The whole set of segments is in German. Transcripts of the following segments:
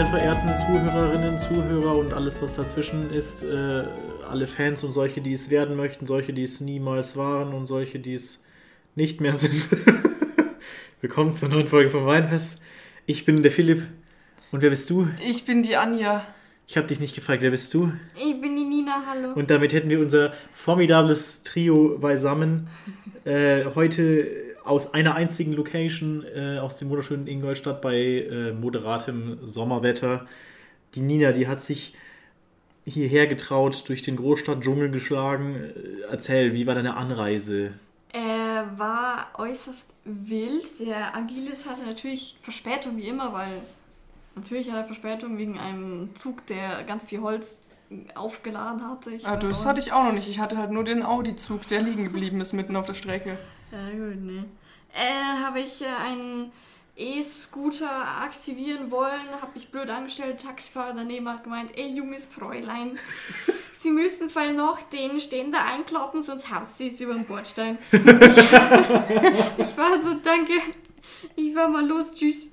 sehr verehrten Zuhörerinnen, Zuhörer und alles, was dazwischen ist, äh, alle Fans und solche, die es werden möchten, solche, die es niemals waren und solche, die es nicht mehr sind. Willkommen zur neuen Folge vom Weinfest. Ich bin der Philipp. Und wer bist du? Ich bin die Anja. Ich habe dich nicht gefragt, wer bist du? Ich bin die Nina, hallo. Und damit hätten wir unser formidables Trio beisammen. Äh, heute aus einer einzigen Location, äh, aus dem wunderschönen Ingolstadt bei äh, moderatem Sommerwetter. Die Nina, die hat sich hierher getraut, durch den Großstadtdschungel geschlagen. Äh, Erzähl, wie war deine Anreise? Er war äußerst wild. Der Agilis hatte natürlich Verspätung wie immer, weil natürlich hat er Verspätung wegen einem Zug, der ganz viel Holz aufgeladen hatte. Ich Ah, das hatte ich auch noch nicht. Ich hatte halt nur den Audi-Zug, der liegen geblieben ist mitten auf der Strecke. Ja, gut, ne. Äh, habe ich äh, einen E-Scooter aktivieren wollen, habe mich blöd angestellt. Taxifahrer daneben hat gemeint, ey, junges Fräulein, Sie müssen voll noch den Ständer einkloppen, sonst haut sie es über den Bordstein. ich, ich war so, danke, ich war mal los, tschüss.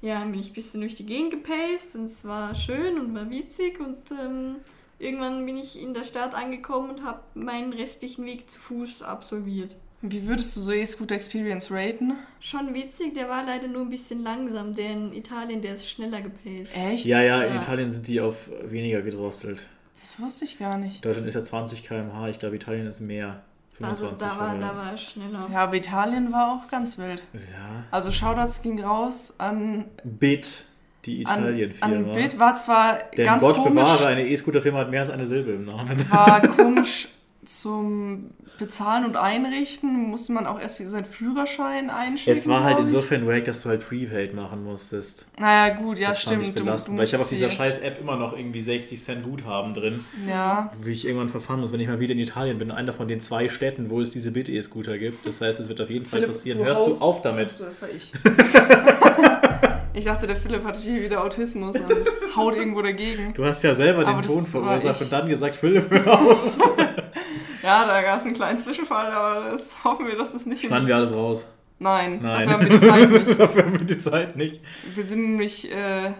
Ja, dann bin ich ein bisschen durch die Gegend gepaced und es war schön und war witzig und ähm, irgendwann bin ich in der Stadt angekommen und habe meinen restlichen Weg zu Fuß absolviert. Wie würdest du so E-Scooter Experience raten? Schon witzig, der war leider nur ein bisschen langsam. Der in Italien, der ist schneller gepaced. Echt? Ja, ja, in Ja. Italien sind die auf weniger gedrosselt. Das wusste ich gar nicht. Deutschland ist ja 20 km/h, ich glaube, Italien ist mehr. Also 25 da war, da war er schneller. Ja, aber Italien war auch ganz wild. Ja. Also Shoutouts ging raus an, Bit, die an, Italien-Firma. an Bit. War zwar Denn ganz Gott komisch, bewahre, eine E-Scooter-Firma hat mehr als eine Silbe im Namen. war komisch zum Bezahlen und Einrichten. Musste man auch erst seinen Führerschein einschicken. Es war halt insofern wack, dass du halt Prepaid machen musstest. Naja, gut, ja, das fand stimmt. ich belastend, du, du weil ich habe auf dieser die- scheiß App immer noch irgendwie 60 Cent Guthaben drin, Ja, wie ich irgendwann verfahren muss, wenn ich mal wieder in Italien bin, einer von den zwei Städten, wo es diese Bit-E-Scooter gibt. Das heißt, es wird auf jeden Fall Philipp, passieren. du Hörst haust- du auf damit? Achso, das war ich. ich dachte, der Philipp hat hier wieder Autismus und haut irgendwo dagegen. Du hast ja selber den Ton verursacht und dann gesagt, Philipp, hör auf. Ja, da gab es einen kleinen Zwischenfall, aber das hoffen wir, dass das nicht. Schneiden wir alles raus. Nein, Nein. dafür haben wir die Zeit nicht. Dafür haben wir die Zeit nicht. Wir sind nämlich äh,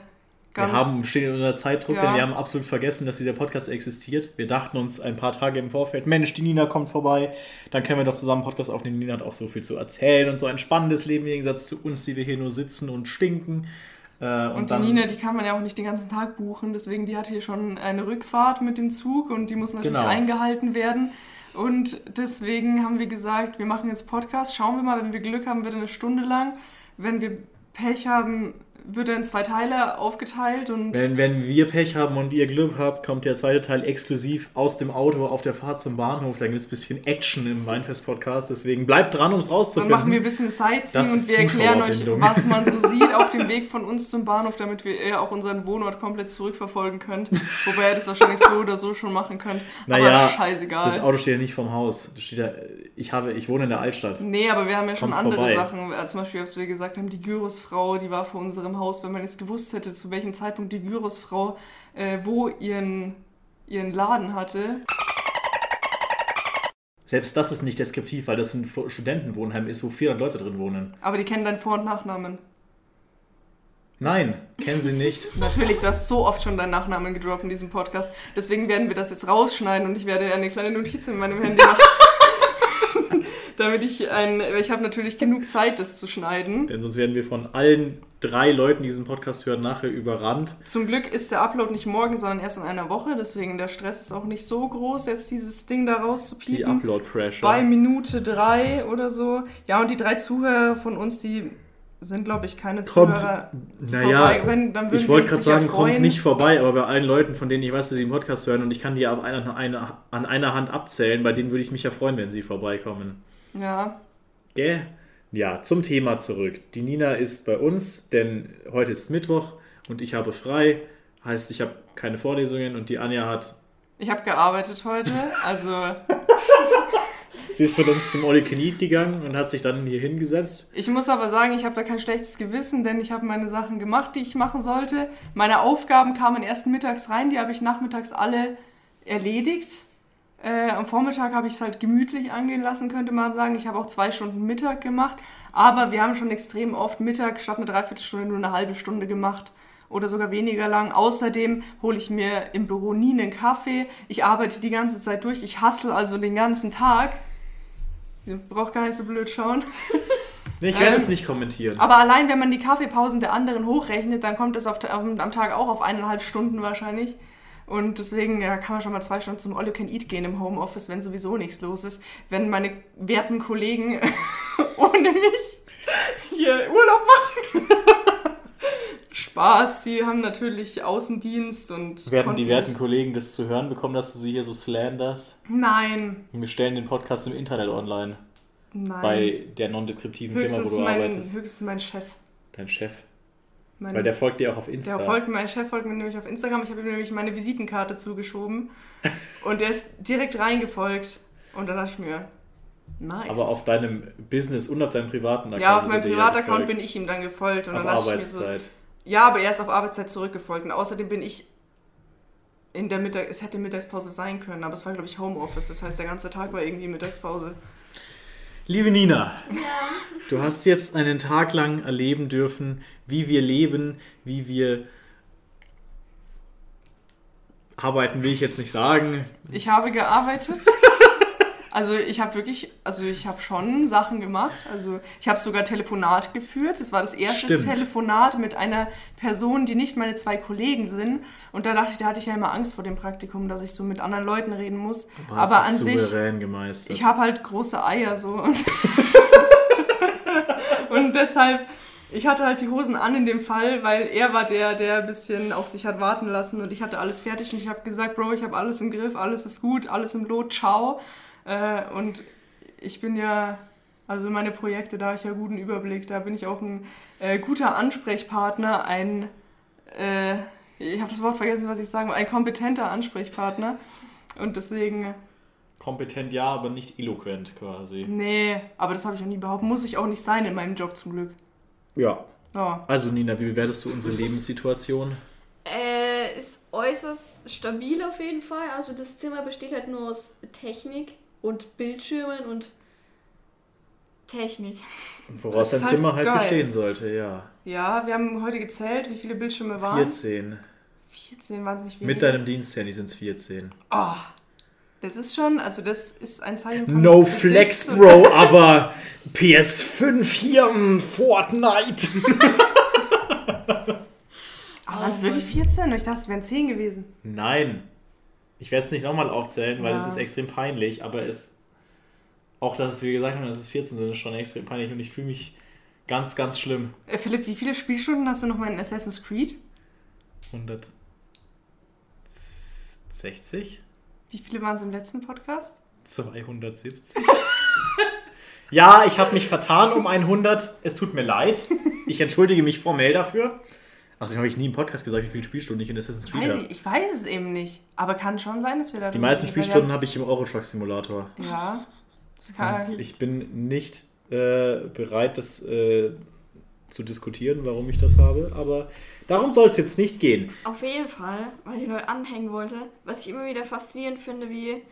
ganz. Wir haben, stehen unter Zeitdruck, Ja. denn wir haben absolut vergessen, dass dieser Podcast existiert. Wir dachten uns ein paar Tage im Vorfeld, Mensch, die Nina kommt vorbei, dann können wir doch zusammen einen Podcast aufnehmen. Nina hat auch so viel zu erzählen und so ein spannendes Leben im Gegensatz zu uns, die wir hier nur sitzen und stinken. Äh, und, dann, die Nina, die kann man ja auch nicht den ganzen Tag buchen, deswegen die hat hier schon eine Rückfahrt mit dem Zug und die muss natürlich Genau. eingehalten werden. Und deswegen haben wir gesagt, wir machen jetzt Podcast. Schauen wir mal, wenn wir Glück haben, wird eine Stunde lang. Wenn wir Pech haben, wird er in zwei Teile aufgeteilt und Wenn, wenn wir Pech haben und ihr Glück habt, kommt der zweite Teil exklusiv aus dem Auto auf der Fahrt zum Bahnhof. Da gibt es ein bisschen Action im Weinfest-Podcast. Deswegen bleibt dran, um es dann rauszufinden. machen wir ein bisschen Sightseeing Das und wir erklären euch, was man so sieht auf dem Weg von uns zum Bahnhof, damit wir auch unseren Wohnort komplett zurückverfolgen könnt. Wobei ihr das wahrscheinlich so oder so schon machen könnt. Naja, aber scheißegal. Das Auto steht ja nicht vorm Haus. Das steht ja, ich, habe, ich wohne in der Altstadt. Nee, aber wir haben ja schon Kommt andere vorbei. Sachen. Äh, Zum Beispiel, was wir gesagt haben, die Gyrosfrau, die war vor unserem Haus. Wenn man jetzt gewusst hätte, zu welchem Zeitpunkt die Gyrosfrau äh, wo ihren, ihren Laden hatte. Selbst das ist nicht deskriptiv, weil das ein Studentenwohnheim ist, wo 400 Leute drin wohnen. Aber die kennen deinen Vor- und Nachnamen. Nein, kennen sie nicht. Natürlich, du hast so oft schon deinen Nachnamen gedroppt in diesem Podcast. Deswegen werden wir das jetzt rausschneiden und ich werde eine kleine Notiz in meinem Handy machen. Damit ich ein. Ich habe natürlich genug Zeit, das zu schneiden. Denn sonst werden wir von allen drei Leuten, die diesen Podcast hören, nachher überrannt. Zum Glück ist der Upload nicht morgen, sondern erst in einer Woche. Deswegen der Stress ist auch nicht so groß, jetzt dieses Ding da Die rauszupiepen. Upload-Pressure. Bei Minute drei oder so. Ja, und die drei Zuhörer von uns, die sind, glaube ich, keine Kommt, Zuhörer. die naja, vorbei- wenn, dann ich wollte gerade sagen, kommt freuen. nicht vorbei, aber bei allen Leuten, von denen ich weiß, dass sie den Podcast hören und ich kann die auf einer, einer, an einer Hand abzählen, bei denen würde ich mich ja freuen, wenn sie vorbeikommen. Ja, Gell? Ja, zum Thema zurück. Die Nina ist bei uns, denn heute ist Mittwoch und ich habe frei. Heißt, ich habe keine Vorlesungen und die Anja hat. ich habe gearbeitet heute. Also, Sie ist mit uns zum All You gegangen und hat sich dann hier hingesetzt. ich muss aber sagen, ich habe da kein schlechtes Gewissen, denn ich habe meine Sachen gemacht, die ich machen sollte. Meine Aufgaben kamen erst mittags rein, die habe ich nachmittags alle erledigt. Äh, am Vormittag habe ich es halt gemütlich angehen lassen, könnte man sagen. Ich habe auch zwei Stunden Mittag gemacht. Aber wir haben schon extrem oft Mittag statt eine Dreiviertelstunde nur eine halbe Stunde gemacht. oder sogar weniger lang. Außerdem hole ich mir im Büro nie einen Kaffee. Ich arbeite die ganze Zeit durch. Ich hustle also den ganzen Tag. Sie braucht gar nicht so blöd schauen. Ich werde Ähm, es nicht kommentieren. Aber allein, wenn man die Kaffeepausen der anderen hochrechnet, dann kommt es auf, am, am Tag auch auf eineinhalb Stunden wahrscheinlich. Und deswegen ja, kann man schon mal zwei Stunden zum All You Can Eat gehen im Homeoffice, wenn sowieso nichts los ist. Wenn meine werten Kollegen ohne mich hier Urlaub machen. Spaß, die haben natürlich Außendienst und. Werden die werten Kollegen das zu hören bekommen, dass du sie hier so slanderst? Nein, Wir stellen den Podcast im Internet online. nein. Bei der non-deskriptiven Firma, wo du mein, arbeitest. höchstens mein Chef. Dein Chef. Mein, Weil der folgt dir auch auf Insta. Der folgt, mein Chef folgt mir nämlich auf Instagram. Ich habe ihm nämlich meine Visitenkarte zugeschoben. Und der ist direkt reingefolgt. Und dann dachte ich mir, nice. Aber auf deinem Business und auf deinem privaten Account. ja, auf meinem Privataccount bin ich ihm dann gefolgt. Und Auf dann mir so, Arbeitszeit. ja, aber er ist auf Arbeitszeit zurückgefolgt. Und außerdem bin ich in der Mittag, es hätte Mittagspause sein können, aber es war, glaube ich, Homeoffice. Das heißt, der ganze Tag war irgendwie Mittagspause. Liebe Nina, du hast jetzt einen Tag lang erleben dürfen, wie wir leben, wie wir arbeiten, will ich jetzt nicht sagen. Ich habe gearbeitet. Also ich habe wirklich, also ich habe schon Sachen gemacht. Also ich habe sogar Telefonat geführt. Das war das erste Stimmt. Telefonat mit einer Person, die nicht meine zwei Kollegen sind. Und da dachte ich, da hatte ich ja immer Angst vor dem Praktikum, dass ich so mit anderen Leuten reden muss. Aber, hast an sich, gemeistert. ich habe halt große Eier so und und deshalb ich hatte halt die Hosen an in dem Fall, weil er war der, der ein bisschen auf sich hat warten lassen und ich hatte alles fertig und ich habe gesagt, Bro, ich habe alles im Griff, alles ist gut, alles im Lot, ciao. Äh, und ich bin ja, also meine Projekte, da habe ich ja guten Überblick, da bin ich auch ein äh, guter Ansprechpartner, ein, äh, ich habe das Wort vergessen, was ich sagen will, ein kompetenter Ansprechpartner. Und deswegen, Kompetent ja, aber nicht eloquent quasi. nee, aber das habe ich auch nie behauptet, muss ich auch nicht sein in meinem Job zum Glück. Ja. Ja. Also Nina, wie bewertest du unsere Lebenssituation? Äh, ist äußerst stabil auf jeden Fall. Also das Zimmer besteht halt nur aus Technik und Bildschirmen und Technik. Woraus Das ist dein halt Zimmer halt geil. bestehen sollte, ja. Ja, wir haben heute gezählt, wie viele Bildschirme waren 14. 14 waren es nicht weniger. Mit deinem Diensthandy sind es 14. Oh, das ist schon, also das ist ein Zeichen von No Besitz Flex, und- Bro, aber PS5 hier, mm, Fortnite. Aber waren es wirklich Mann. 14? Ich dachte, es wären 10 gewesen. Nein. Ich werde es nicht nochmal aufzählen, weil Ja. es ist extrem peinlich, aber es. Auch dass wir gesagt haben, dass es 14 sind, ist schon extrem peinlich und ich fühle mich ganz, ganz schlimm. Äh, Philipp, wie viele Spielstunden hast du noch mal in Assassin's Creed? 160? Wie viele waren es im letzten Podcast? 270? ja, ich habe mich vertan um 100. Es tut mir leid. Ich entschuldige mich formell dafür. Also, habe ich nie im Podcast gesagt, wie viele Spielstunden ich in Assassin's Creed Weiß habe. ich, ich weiß es eben nicht. Aber kann schon sein, dass wir da Die meisten Spielstunden habe ich im Eurotruck Simulator. Ja. Das kann, Ich bin nicht äh, bereit, das äh, zu diskutieren, warum ich das habe, aber darum soll es jetzt nicht gehen. Auf jeden Fall, weil ich neu anhängen wollte, was ich immer wieder faszinierend finde, wie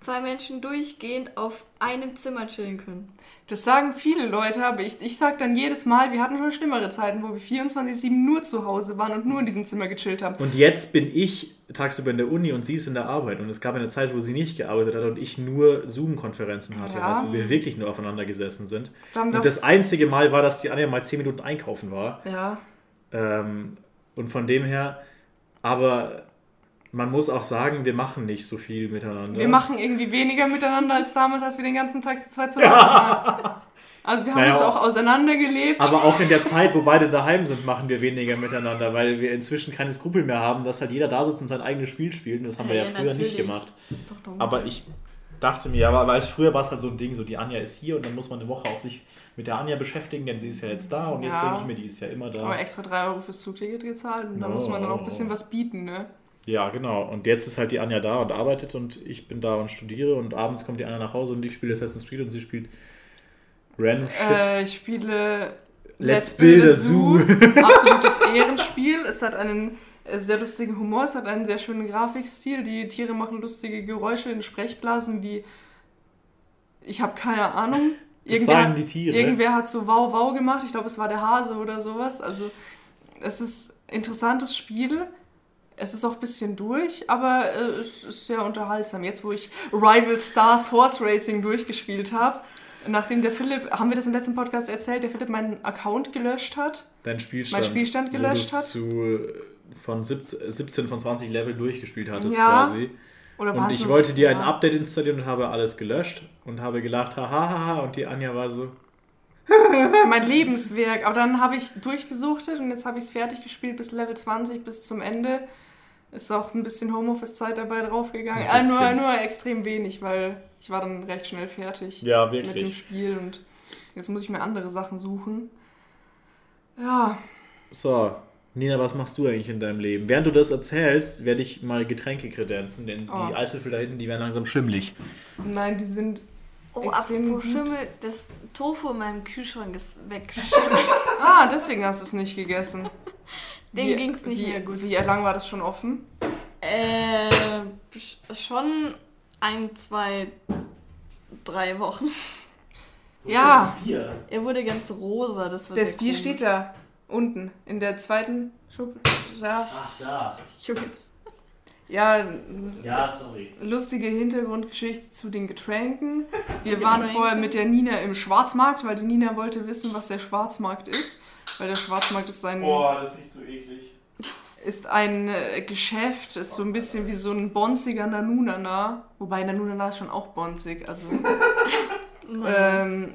zwei Menschen durchgehend auf einem Zimmer chillen können. Das sagen viele Leute, aber ich, ich sag dann jedes Mal, wir hatten schon schlimmere Zeiten, wo wir 24-7 nur zu Hause waren und nur in diesem Zimmer gechillt haben. Und jetzt bin ich tagsüber in der Uni und sie ist in der Arbeit. Und es gab eine Zeit, wo sie nicht gearbeitet hat und ich nur Zoom-Konferenzen hatte, Ja. also wo wir wirklich nur aufeinander gesessen sind. Und das einzige Mal war, dass die Anja mal 10 Minuten einkaufen war. ja, Ähm, und von dem her, aber man muss auch sagen, wir machen nicht so viel miteinander. wir machen irgendwie weniger miteinander als damals, als wir den ganzen Tag zu zweit zu Hause waren. Also wir haben Naja, uns auch auseinandergelebt. Aber auch in der Zeit, wo beide daheim sind, machen wir weniger miteinander, weil wir inzwischen keine Skrupel mehr haben, dass halt jeder da sitzt und sein eigenes Spiel spielt. Und das haben wir ja, früher natürlich. nicht gemacht. Das ist doch dumm. Aber ich dachte mir, aber weil es früher war es halt so ein Ding, so die Anja ist hier und dann muss man eine Woche auch sich mit der Anja beschäftigen, denn sie ist ja jetzt da und jetzt Ja. denke ich mir, die ist ja immer da. Aber extra 3 Euro fürs Zugticket gezahlt und da Oh. muss man dann auch ein bisschen was bieten, ne? Ja, genau. Und jetzt ist halt die Anja da und arbeitet und ich bin da und studiere und abends kommt die Anja nach Hause und ich spiele Assassin's Creed und sie spielt random Shit. Äh, ich spiele Let's Build a Zoo. Absolutes Ehrenspiel. Es hat einen äh, sehr lustigen Humor, es hat einen sehr schönen Grafikstil. Die Tiere machen lustige Geräusche in Sprechblasen wie ich habe keine Ahnung. Das Irgendwer, sagen die Tiere. irgendwer hat so Wow Wow gemacht. Ich glaube, es war der Hase oder sowas. Also es ist interessantes Spiel. Es ist auch ein bisschen durch, aber äh, es ist sehr unterhaltsam. Jetzt, wo ich Rival Stars Horse Racing durchgespielt habe, nachdem der Philipp, haben wir das im letzten Podcast erzählt, der Philipp meinen Account gelöscht hat. Dein Spielstand, Mein Spielstand gelöscht hat. Zu, von 17, 17 von 20 Level durchgespielt hattest Ja. quasi. Und ich wollte dir ein. Update installieren und habe alles gelöscht und habe gelacht, haha, haha, und die Anja war so, mein Lebenswerk. Aber dann habe ich durchgesuchtet und jetzt habe ich es fertig gespielt bis Level 20, bis zum Ende. Ist auch ein bisschen Homeoffice-Zeit dabei draufgegangen. Ein Äh, nur, nur extrem wenig, weil ich war dann recht schnell fertig ja, mit dem. Spiel und jetzt muss ich mir andere Sachen suchen. Ja, So, Nina, was machst du eigentlich in deinem Leben? Während du das erzählst, werde ich mal Getränke kredenzen, denn Oh. die Eiswürfel da hinten, die werden langsam schimmelig. nein, die sind. Oh, Extrem apropos gut. Schimmel, das Tofu in meinem Kühlschrank ist weg. Ah, deswegen hast du es nicht gegessen. Dem Wie- ging's nicht wie, mehr gut. Wie lang war das schon offen? Äh, sch- schon ein, zwei, drei Wochen. Ja. Bier? Er wurde ganz rosa, das war Das Bier steht da unten in der zweiten Schublade. Ach, da. Jungs. Ja, Ja, sorry. lustige Hintergrundgeschichte zu den Getränken. Wir waren vorher mit der Nina im Schwarzmarkt, weil die Nina wollte wissen, was der Schwarzmarkt ist. Weil der Schwarzmarkt ist ein, das riecht so eklig. ist ein äh, Geschäft, ist so ein bisschen wie so ein bonziger Nanunana. Wobei Nanunana ist schon auch bonzig. Also, ähm,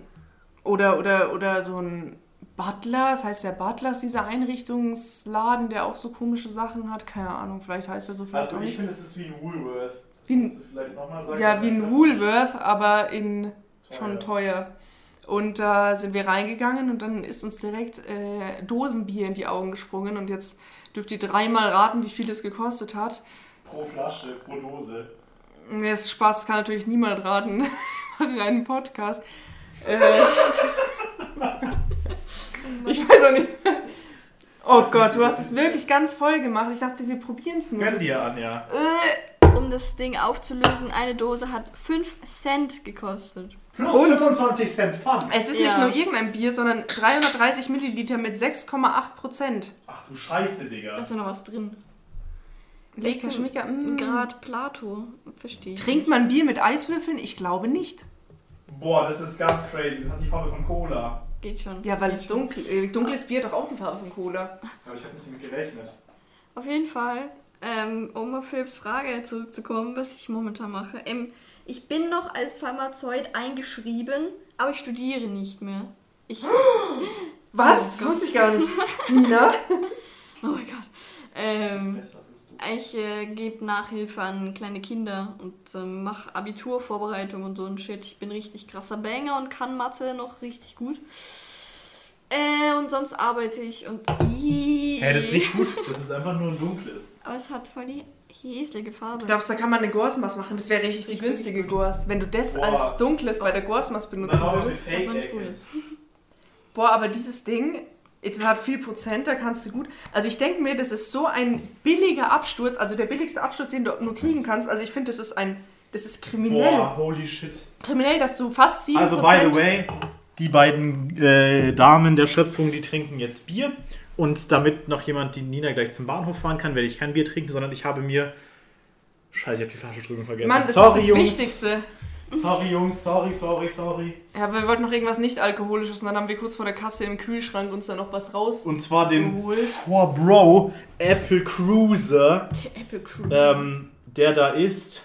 oder, oder, oder so ein Butler, das heißt Butler ist dieser Einrichtungsladen, der auch so komische Sachen hat. Keine Ahnung, vielleicht heißt er so, vielleicht Also ich finde, es ist wie ein Woolworth. Das Wie ein- vielleicht nochmal sagen. Ja, wie ein Woolworth, aber in schon Teuer. teuer. Und da sind wir reingegangen und dann ist uns direkt äh, Dosenbier in die Augen gesprungen und jetzt dürft ihr dreimal raten, wie viel es gekostet hat. Pro Flasche, pro Dose. Ist Spaß, kann natürlich niemand raten. Ich mache einen Podcast. Äh, ich weiß auch nicht. Oh Gott, du hast es wirklich ganz voll gemacht. Ich dachte, wir probieren es nur. Gönn dir, Anja. um das Ding aufzulösen, eine Dose hat 5 Cent gekostet. Plus Und? 25 Cent Pfand. Es ist nicht Ja. nur irgendein Bier, sondern 330 Milliliter mit 6,8 Prozent. Ach du Scheiße, Digga. Da ist ja noch was drin. Lecker, 16 schmecker. Mm. Grad Plato. Verstehe. ich Trinkt man Bier mit Eiswürfeln? Ich glaube nicht. Boah, das ist ganz crazy. Das hat die Farbe von Cola. Geht schon. Ja, weil es dunkel äh, Dunkles Bier doch auch die Farbe von Cola. Aber ich habe nicht damit gerechnet. Auf jeden Fall, ähm, um auf Philips Frage zurückzukommen, was ich momentan mache. Ähm, ich bin noch als Pharmazeut eingeschrieben, aber ich studiere nicht mehr. Ich, Was? Das wusste ich gar nicht. Nina? oh mein Gott. Ähm, Besser. Ich äh, gebe Nachhilfe an kleine Kinder und ähm, mache Abiturvorbereitung und so ein Shit. Ich bin richtig krasser Banger und kann Mathe noch richtig gut. Äh, und sonst arbeite ich und. Hä, das riecht gut. Das ist einfach nur ein dunkles. Aber es hat voll die häsliche Farbe. Glaubst du, da kann man eine Gorsmaß machen? Das wäre richtig die günstige. Gors. Wenn du das Boah. als dunkles bei der Gorsmaß benutzen würdest. Boah, aber dieses Ding, das hat viel Prozent, da kannst du gut. Also ich denke mir, das ist so ein billiger Absturz, also der billigste Absturz, den du nur kriegen kannst. Also ich finde, das ist ein, das ist kriminell. Boah, holy shit. Kriminell, dass du fast 7%... Also, by the way, die beiden äh, Damen der Schöpfung, die trinken jetzt Bier. Und damit noch jemand die Nina gleich zum Bahnhof fahren kann, werde ich kein Bier trinken, sondern ich habe mir. Scheiße, ich habe die Flasche drüben vergessen. Mann, das sorry, ist das Jungs. Wichtigste. Sorry, Jungs, sorry, sorry, sorry. Ja, wir wollten noch irgendwas nicht-alkoholisches und dann haben wir kurz vor der Kasse im Kühlschrank uns da noch was raus. Und zwar den Geholt. 4 Bro Apple Cruiser, Apple Crew. ähm, der da ist.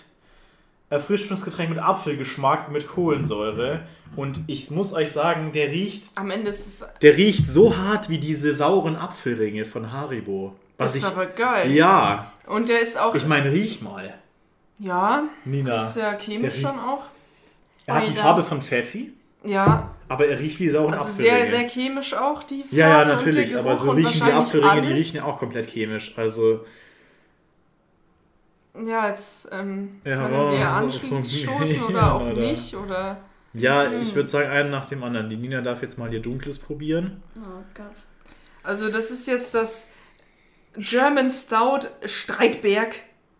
Erfrischungsgetränk mit Apfelgeschmack mit Kohlensäure. Und ich muss euch sagen, der riecht Am Ende ist es Der riecht so hart wie diese sauren Apfelringe von Haribo. Was ist ich, aber geil. ja, Und der ist auch... ich meine, riech mal, ja, Nina. ist ja chemisch riecht- schon auch. Er hat die Alter. Farbe von Pfeffi, Ja, aber er riecht wie sauren also sehr, Apfelringe. sehr chemisch auch die Farbe ja, ja, natürlich, aber so riechen die Apfelringe, die riechen ja auch komplett chemisch. Also, Ja, jetzt ähm, Ja, können oh, wir oh, anstoßen oh, oder auch oder- nicht. Oder ja, Hm. ich würde sagen, einen nach dem anderen. Die Nina darf jetzt mal ihr Dunkles probieren. Oh Gott. also das ist jetzt das German Stout Streitberg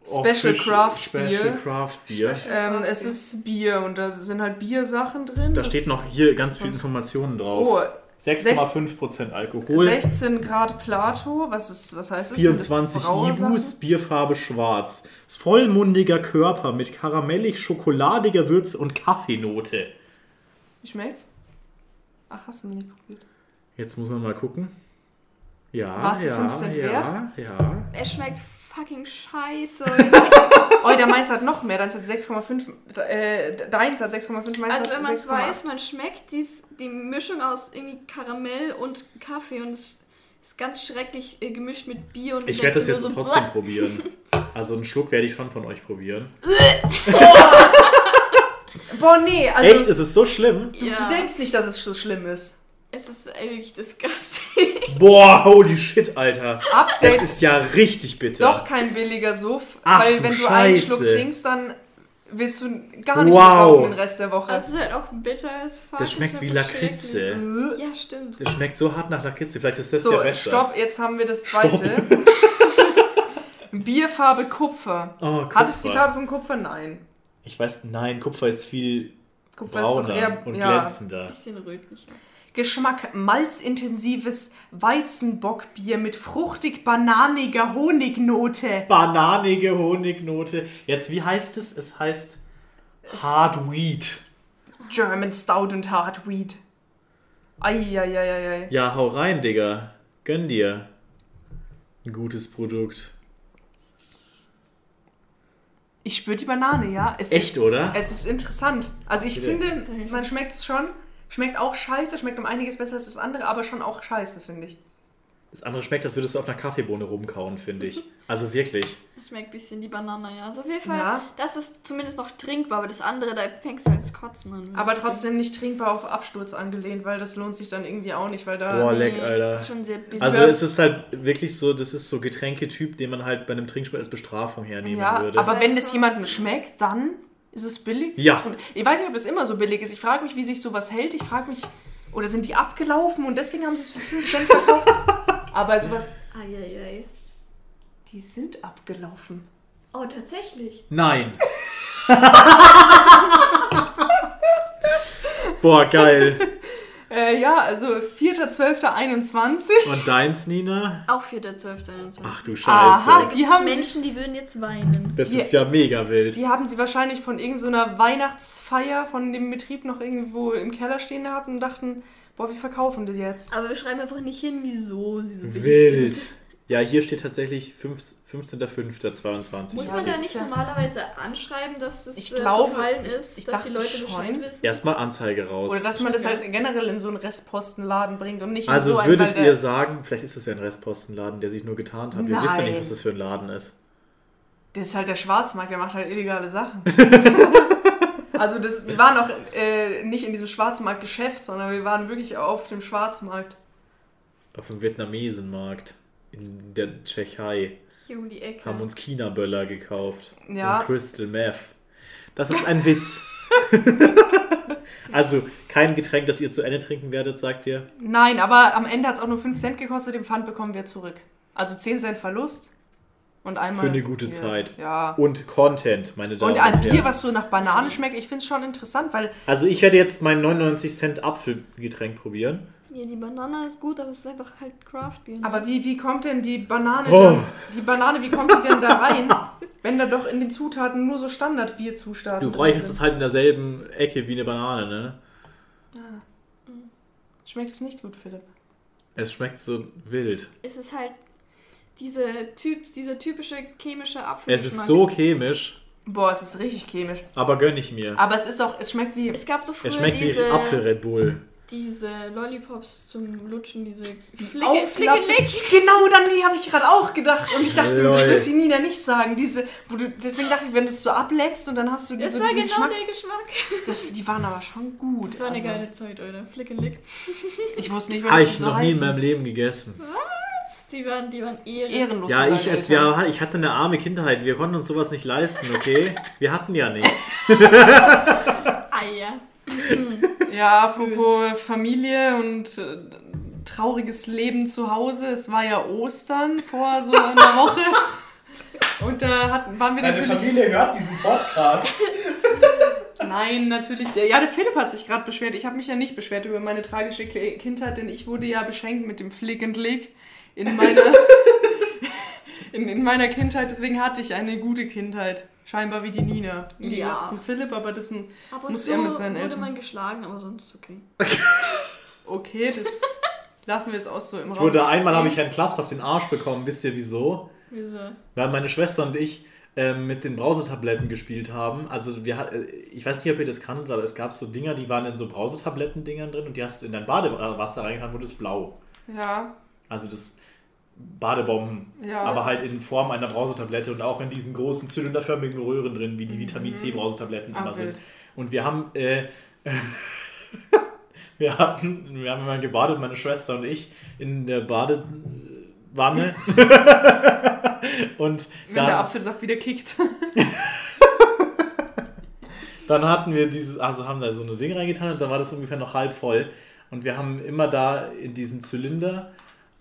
Special Craft Special Bier. Craft Bier. Ähm, es ist Bier und da sind halt Biersachen drin. Da Das- steht noch hier ganz viele Informationen drauf. Oh, 6,5% Alkohol. 16 Grad Plato, was ist, was heißt das? Sind das 24 Brauersachen? Ibus, Bierfarbe schwarz. Vollmundiger Körper mit karamellig-schokoladiger Würze und Kaffeenote. Wie schmeckt's? Ach, hast du noch nicht probiert. Jetzt muss man mal gucken. Ja, War's dir ja, 5 Cent ja, wert? ja. Es schmeckt fucking scheiße. Oh, der meins hat noch mehr, deins hat 6,5, äh, deins hat 6,5, meins also wenn man es 6,8. weiß, man schmeckt dies, die Mischung aus irgendwie Karamell und Kaffee und es ist ganz schrecklich äh, gemischt mit Bier und Ich werde das jetzt nur trotzdem probieren. Also einen Schluck werde ich schon von euch probieren. Boah, nee, also Echt? Ist es so schlimm? du, Ja. du denkst nicht, dass es so schlimm ist. Es ist wirklich disgusting. Boah, holy shit, Alter. Das Update, ist ja richtig bitter. doch kein billiger Suff, Ach, weil du wenn du einen Scheiße. Schluck trinkst, dann willst du gar nicht Wow. mehr saufen den Rest der Woche. Das ist halt auch bitter as fuck. Das schmeckt wie ist Lakritze. Ja, stimmt. Das schmeckt so hart nach Lakritze. Vielleicht ist das so, ja besser. stopp, jetzt haben wir das zweite. Bierfarbe Kupfer. Oh, Hat es die Kupfer. Farbe von Kupfer? Nein. Ich weiß, nein, Kupfer ist viel Kupfer ist doch brauner eher und ja, glänzender. Bisschen rötlich. Geschmack malzintensives Weizenbockbier mit fruchtig-bananiger Honignote. Bananige Honignote. Jetzt, wie heißt es? Es heißt Hard Wheat. German Stout und Hard Wheat. Eieieiei. Ja, hau rein, Digga. Gönn dir. Ein gutes Produkt. Ich spüre die Banane, ja. Es Echt, Ist, oder? es ist interessant. Also ich Bitte. finde, man schmeckt es schon. Schmeckt auch scheiße, schmeckt um einiges besser als das andere, aber schon auch scheiße, finde ich. Das andere schmeckt, als würdest du auf einer Kaffeebohne rumkauen, finde ich. Also wirklich. Schmeckt ein bisschen die Banane, ja. Also auf jeden Fall, Ja. das ist zumindest noch trinkbar, aber das andere, da fängst du halt das Kotzen an. Aber trotzdem nicht trinkbar auf Absturz angelehnt, weil das lohnt sich dann irgendwie auch nicht, weil da. Boah, Nee, leck, Alter. Das ist schon sehr bitter. Also es ist halt wirklich so, das ist so Getränketyp, den man halt bei einem Trinkspiel als Bestrafung hernehmen Ja, würde. aber wenn das jemandem schmeckt, dann ist es billig. Ja. Ich weiß nicht, ob das immer so billig ist. Ich frage mich, wie sich sowas hält. Ich frage mich, oder sind die abgelaufen und deswegen haben sie es für 5 Cent verkauft? aber sowas, Eieiei. die sind abgelaufen. Oh, tatsächlich. Nein. Boah, geil. Äh, ja, also 4.12.21. Und deins, Nina? Auch 4.12.21. Ach du Scheiße. Aha, die haben, Menschen, die würden jetzt weinen. Das ist ja mega wild. die haben sie wahrscheinlich von irgendeiner Weihnachtsfeier von dem Betrieb noch irgendwo im Keller stehen gehabt und dachten, boah, wir verkaufen die jetzt. Aber wir schreiben einfach nicht hin, wieso sie so Wild. sind. Ja, hier steht tatsächlich 5 15.05.22. Muss man da nicht normalerweise anschreiben, dass das Ich äh, glaube, verfallen ich- ist, ich dass die Leute Bescheid schon. wissen? Erstmal Anzeige raus. Oder dass man das halt generell in so einen Restpostenladen bringt und nicht in Also so einen, würdet weil ihr sagen, vielleicht ist es ja ein Restpostenladen, der sich nur getarnt hat. Wir wissen ja Nein. nicht, was das für ein Laden ist. Das ist halt der Schwarzmarkt, der macht halt illegale Sachen. also das, wir waren auch äh, nicht in diesem Schwarzmarktgeschäft, sondern wir waren wirklich auf dem Schwarzmarkt. Auf dem Vietnamesenmarkt in der Tschechei Hier um die Ecke. haben uns China-Böller gekauft. Ja. Und Crystal Meth. Das ist ein Witz. also kein Getränk, das ihr zu Ende trinken werdet, sagt ihr. Nein, aber am Ende hat es auch nur 5 Cent gekostet, den Pfand bekommen wir zurück. Also 10 Cent Verlust und einmal... Für eine gute Ja. Zeit. Ja. Und Content, meine Damen Und und, ein Bier, Herren. was so nach Banane schmeckt, ich finde es schon interessant, weil Also ich werde jetzt mein 99 Cent Apfelgetränk probieren. Ja, die Banane ist gut, aber es ist einfach halt Craft-Bier. ne? Aber wie, wie kommt denn die Banane Oh. dann, die Banane, wie kommt die denn da rein, wenn da doch in den Zutaten nur so Standardbierzutaten Du sind? es halt in derselben Ecke wie eine Banane, ne? Schmeckt es nicht gut, Philipp. Es schmeckt so wild. es ist halt diese typ, dieser typische chemische Es Apfelgeschmack. ist so chemisch, Boah, es ist richtig chemisch. aber gönn ich mir. Aber es ist auch, es schmeckt wie. Es gab doch früher Es schmeckt wie diese, Apfel-Red Bull. Diese Lollipops zum Lutschen, diese Flicke. Flicke, Lick. Genau, dann die habe ich gerade auch gedacht. Und ich dachte, Lol. das wird die Nina nicht sagen. Diese, wo du, deswegen dachte ich, wenn du es so ableckst und dann hast du Das war diesen genau Geschmack. der Geschmack. Das, die waren aber schon gut. Das war eine also, geile Zeit, oder? Flicke Lick. Ich wusste nicht mehr, Habe dass die ich so noch nie in heißen. meinem Leben gegessen. Die waren, die waren Ehre. Ehrenlos. Ja, ich, als wir, ich hatte eine arme Kindheit. Wir konnten uns sowas nicht leisten, okay? Wir hatten ja nichts. Eier. Ja, apropos Familie und äh, trauriges Leben zu Hause. Es war ja Ostern vor so einer Woche. Und da hatten, waren wir natürlich. hört diesen Podcast. Nein, natürlich. Ja, der Philipp hat sich gerade beschwert. Ich habe mich ja nicht beschwert über meine tragische Kindheit, denn ich wurde ja beschenkt mit dem Flick and Lick in meiner, in, in meiner Kindheit. Deswegen hatte ich eine gute Kindheit. Scheinbar wie die Nina. Im Ja. Gegensatz zum Philipp, aber das Muss er mit seinen wurde Eltern. man geschlagen, aber sonst okay. okay. Das lassen wir es auch so im Ich Raum. wurde einmal habe stehen. ich einen Klaps auf den Arsch bekommen. Wisst ihr wieso? Wieso? Weil meine Schwester und ich ähm, mit den Brausetabletten gespielt haben. Also wir hat- äh, ich weiß nicht, ob ihr das kanntet, aber es gab so Dinger, die waren in so Brausetabletten-Dingern drin und die hast du in dein Badewasser reingetan, wurde es blau. Ja, Also das Badebomben. Ja. Aber halt in Form einer Brausetablette und auch in diesen großen zylinderförmigen Röhren drin, wie die Vitamin C Brausetabletten Ah, immer sind. Und wir haben äh, wir hatten wir haben immer gebadet, meine Schwester und ich in der Badewanne. und wenn der dann, Apfelsaft wieder kickt. dann hatten wir dieses, also haben da so ein Ding reingetan und da war das ungefähr noch halb voll. Und wir haben immer da in diesen Zylinder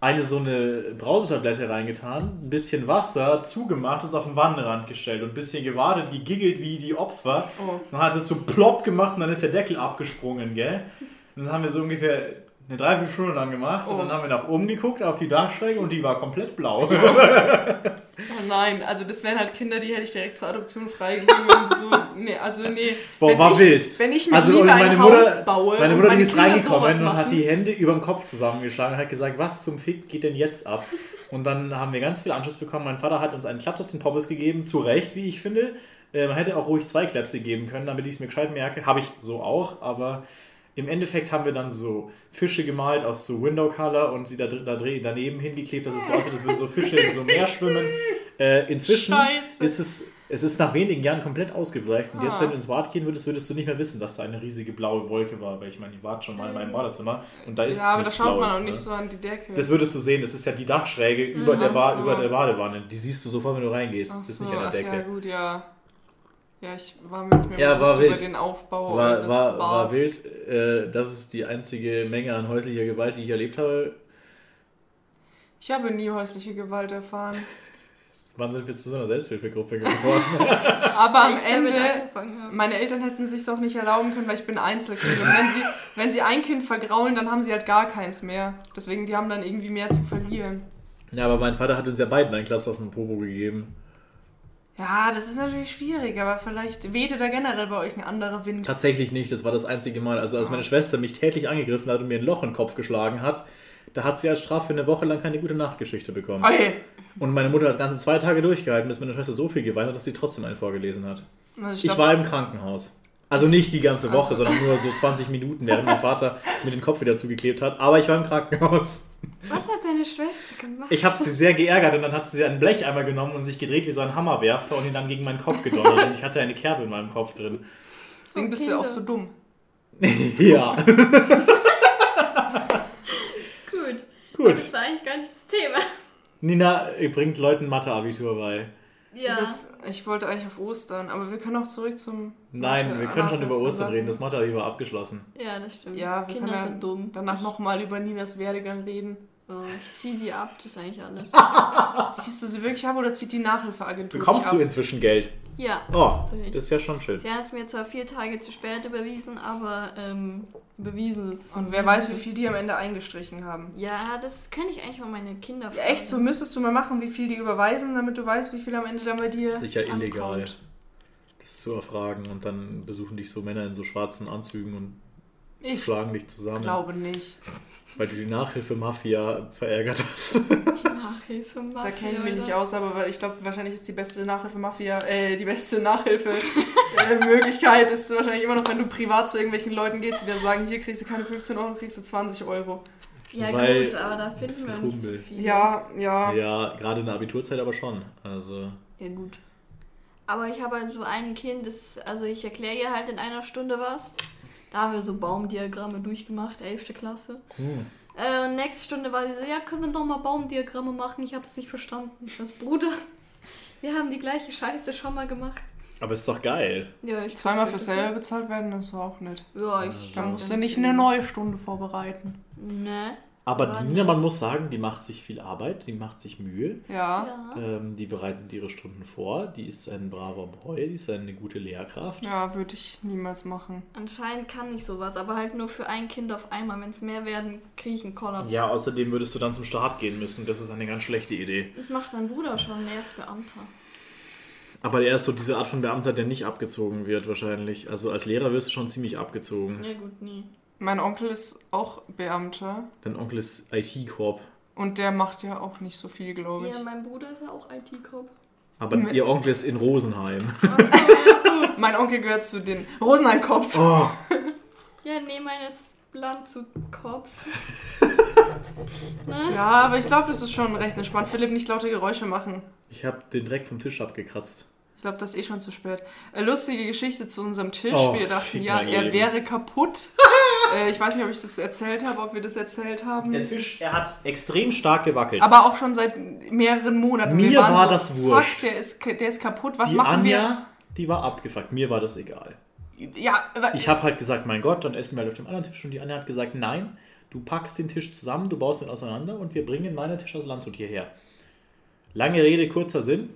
eine so eine Brausetablette reingetan, ein bisschen Wasser zugemacht, das auf den Wannenrand gestellt und ein bisschen gewartet, gegiggelt wie die Opfer. Oh. Dann hat es so plopp gemacht und dann ist der Deckel abgesprungen, gell? Und das haben wir so ungefähr eine Dreiviertelstunde lang gemacht und Oh. dann haben wir nach oben geguckt auf die Dachschräge und die war komplett blau. Oh nein, also das wären halt Kinder, die hätte ich direkt zur Adoption freigegeben und so. Nee, also nee. Boah, wenn war ich, wild. Wenn ich mit Also Liebe und ein Mutter, Haus baue meine und Mutter die meine ist Kinder sowas reingekommen und hat die Hände über dem Kopf zusammengeschlagen und hat gesagt, was zum Fick geht denn jetzt ab? Und dann haben wir ganz viel Anschluss bekommen. Mein Vater hat uns einen Klaps auf den Poppes gegeben, zu Recht, wie ich finde. Man hätte auch ruhig zwei Klapse geben können, damit ich es mir gescheit merke. Habe ich so auch, aber im Endeffekt haben wir dann so Fische gemalt aus so Window Color und sie da, da daneben hingeklebt, dass es so aussieht, als würden so Fische in so Meer schwimmen. Äh, inzwischen Scheiße. ist es, es ist nach wenigen Jahren komplett ausgebleicht. Und jetzt, Ah. wenn du ins Bad gehen würdest, würdest du nicht mehr wissen, dass da eine riesige blaue Wolke war. Weil ich meine, die wart schon mal in meinem Badezimmer und da ist Ja, aber da schaut man Blaues, auch nicht ne? so an die Decke. Das würdest du sehen, das ist ja die Dachschräge über, der, ach ba so. über der Badewanne. Die siehst du sofort, wenn du reingehst. Ach das ist so, nicht an der ach Decke. ja gut, ja. Ja, ich war mir nicht mehr Ja, war bewusst wild. über den Aufbau war, eures war, war wild. Äh, das ist die einzige Menge an häuslicher Gewalt, die ich erlebt habe. Ich habe nie häusliche Gewalt erfahren. Wann sind wir zu so einer Selbsthilfegruppe geworden? Aber am Ende, meine Eltern hätten sich auch nicht erlauben können, weil ich bin Einzelkind. Und wenn sie, wenn sie ein Kind vergraulen, dann haben sie halt gar keins mehr. Deswegen, die haben dann irgendwie mehr zu verlieren. ja, aber mein Vater hat uns ja beiden einen Klaps auf den Popo gegeben. Ja, das ist natürlich schwierig, aber vielleicht wehte da generell bei euch ein anderer Wind. Tatsächlich nicht, das war das einzige Mal. Also als Ah. meine Schwester mich tätlich angegriffen hat und mir ein Loch in den Kopf geschlagen hat, da hat sie als Strafe eine Woche lang keine gute Nachtgeschichte bekommen. Oi. Und meine Mutter hat das ganze zwei Tage durchgehalten, bis meine Schwester so viel geweint hat, dass sie trotzdem einen vorgelesen hat. Also Ich glaub- war im Krankenhaus. Also nicht die ganze Woche, Ach so. sondern nur so 20 Minuten, während mein Vater mir den Kopf wieder zugeklebt hat. Aber ich war im Krankenhaus. Was hat deine Schwester gemacht? Ich habe sie sehr geärgert und dann hat sie ein Blecheimer genommen und sich gedreht wie so ein Hammerwerfer und ihn dann gegen meinen Kopf gedonnert. Und ich hatte eine Kerbe in meinem Kopf drin. Deswegen bist du auch so dumm. Ja, Gut. gut. Das war eigentlich gar nicht das Thema. Nina bringt Leuten Mathe-Abitur bei. Ja. Das, ich wollte eigentlich auf Ostern, aber wir können auch zurück zum. Nein, Mathe- wir können schon über Ostern reden. Das Mathe-Abi war abgeschlossen. ja, das stimmt. Ja, wir Kinder können sind dumm. danach nochmal über Ninas Werdegang reden. Oh, ich zieh sie ab, das ist eigentlich alles. Ziehst du sie wirklich ab oder zieht die Nachhilfeagentur Bekommst dich du ab? inzwischen Geld? Ja, Oh, das ist ja schon schön. Sie hat es mir zwar vier Tage zu spät überwiesen, aber ähm, überwiesen ist. Und wer weiß, wie viel die am Ende eingestrichen haben. Ja, das kann ich eigentlich mal meine Kinder Ja, echt, so müsstest du mal machen, wie viel die überweisen, damit du weißt, wie viel am Ende dann bei dir. Sicher illegal. ankommt. Das zu erfragen und dann besuchen dich so Männer in so schwarzen Anzügen und Ich schlagen dich zusammen, glaube nicht. Weil du die Nachhilfe-Mafia verärgert hast. Die Nachhilfe machen. Da kenne ich mich nicht aus, aber weil ich glaube, wahrscheinlich ist die beste Nachhilfe-Mafia, äh, die beste Nachhilfe-Möglichkeit ist wahrscheinlich immer noch, wenn du privat zu irgendwelchen Leuten gehst, die dann sagen, hier kriegst du keine 15 Euro, kriegst du 20 Euro. Ja, Weil gut, aber da finden wir nicht so viele. Ja, ja. Ja, gerade in der Abiturzeit aber schon. Also, Ja, gut. Aber ich habe halt so ein Kind, das, also ich erkläre ihr halt in einer Stunde was. Da haben wir so Baumdiagramme durchgemacht, 11. Klasse. hm. Äh, und nächste Stunde war sie so, ja, können wir doch mal Baumdiagramme machen? Ich habe es nicht verstanden. Ich das Bruder, wir haben die gleiche Scheiße schon mal gemacht. aber ist doch geil. Ja, ich Zweimal für selber bezahlt werden, das war auch nett. Ja, ich. Dann musst du nicht eine neue Stunde vorbereiten. Ne. Aber Aber die Nina, man muss sagen, die macht sich viel Arbeit, die macht sich Mühe. Ja. Ja. Ähm, die bereitet ihre Stunden vor, die ist ein braver Boy, die ist eine gute Lehrkraft. Ja, würde ich niemals machen. Anscheinend kann ich sowas, aber halt nur für ein Kind auf einmal. Wenn es mehr werden, kriege ich einen Kollaps. Ja, außerdem würdest du dann zum Start gehen müssen. Das ist eine ganz schlechte Idee. Das macht mein Bruder schon, er ist Beamter. Aber er ist so diese Art von Beamter, der nicht abgezogen wird wahrscheinlich. Also als Lehrer wirst du schon ziemlich abgezogen. Ja gut, nie. Mein Onkel ist auch Beamter Dein Onkel ist IT-Korb. und der macht ja auch nicht so viel, glaube ich. Ja, mein Bruder ist ja auch IT-Cop. Aber ihr Onkel ist in Rosenheim. Mein Onkel gehört zu den Rosenheim-Cops. Oh, Ja, nee, meines Land zu Cops. ne? Ja, aber ich glaube, das ist schon recht entspannt. Philipp, nicht laute Geräusche machen. ich habe den Dreck vom Tisch abgekratzt. Ich glaube, das ist eh schon zu spät. Äh, lustige Geschichte zu unserem Tisch. Oh, wir dachten, ja, er wäre kaputt. Äh, ich weiß nicht, ob ich das erzählt habe, ob wir das erzählt haben. Der Tisch, er hat extrem stark gewackelt. Aber auch schon seit mehreren Monaten. Mir wir war so, das fuck, wurscht. der ist, der ist kaputt. Was die machen Anja, die war abgefuckt. Mir war das egal. wir? Ja, Ich habe halt gesagt, mein Gott, dann essen wir halt auf dem anderen Tisch. Und die Anja hat gesagt, nein, du packst den Tisch zusammen, du baust ihn auseinander und wir bringen meinen Tisch aus Landshut hierher. Lange Rede, kurzer Sinn.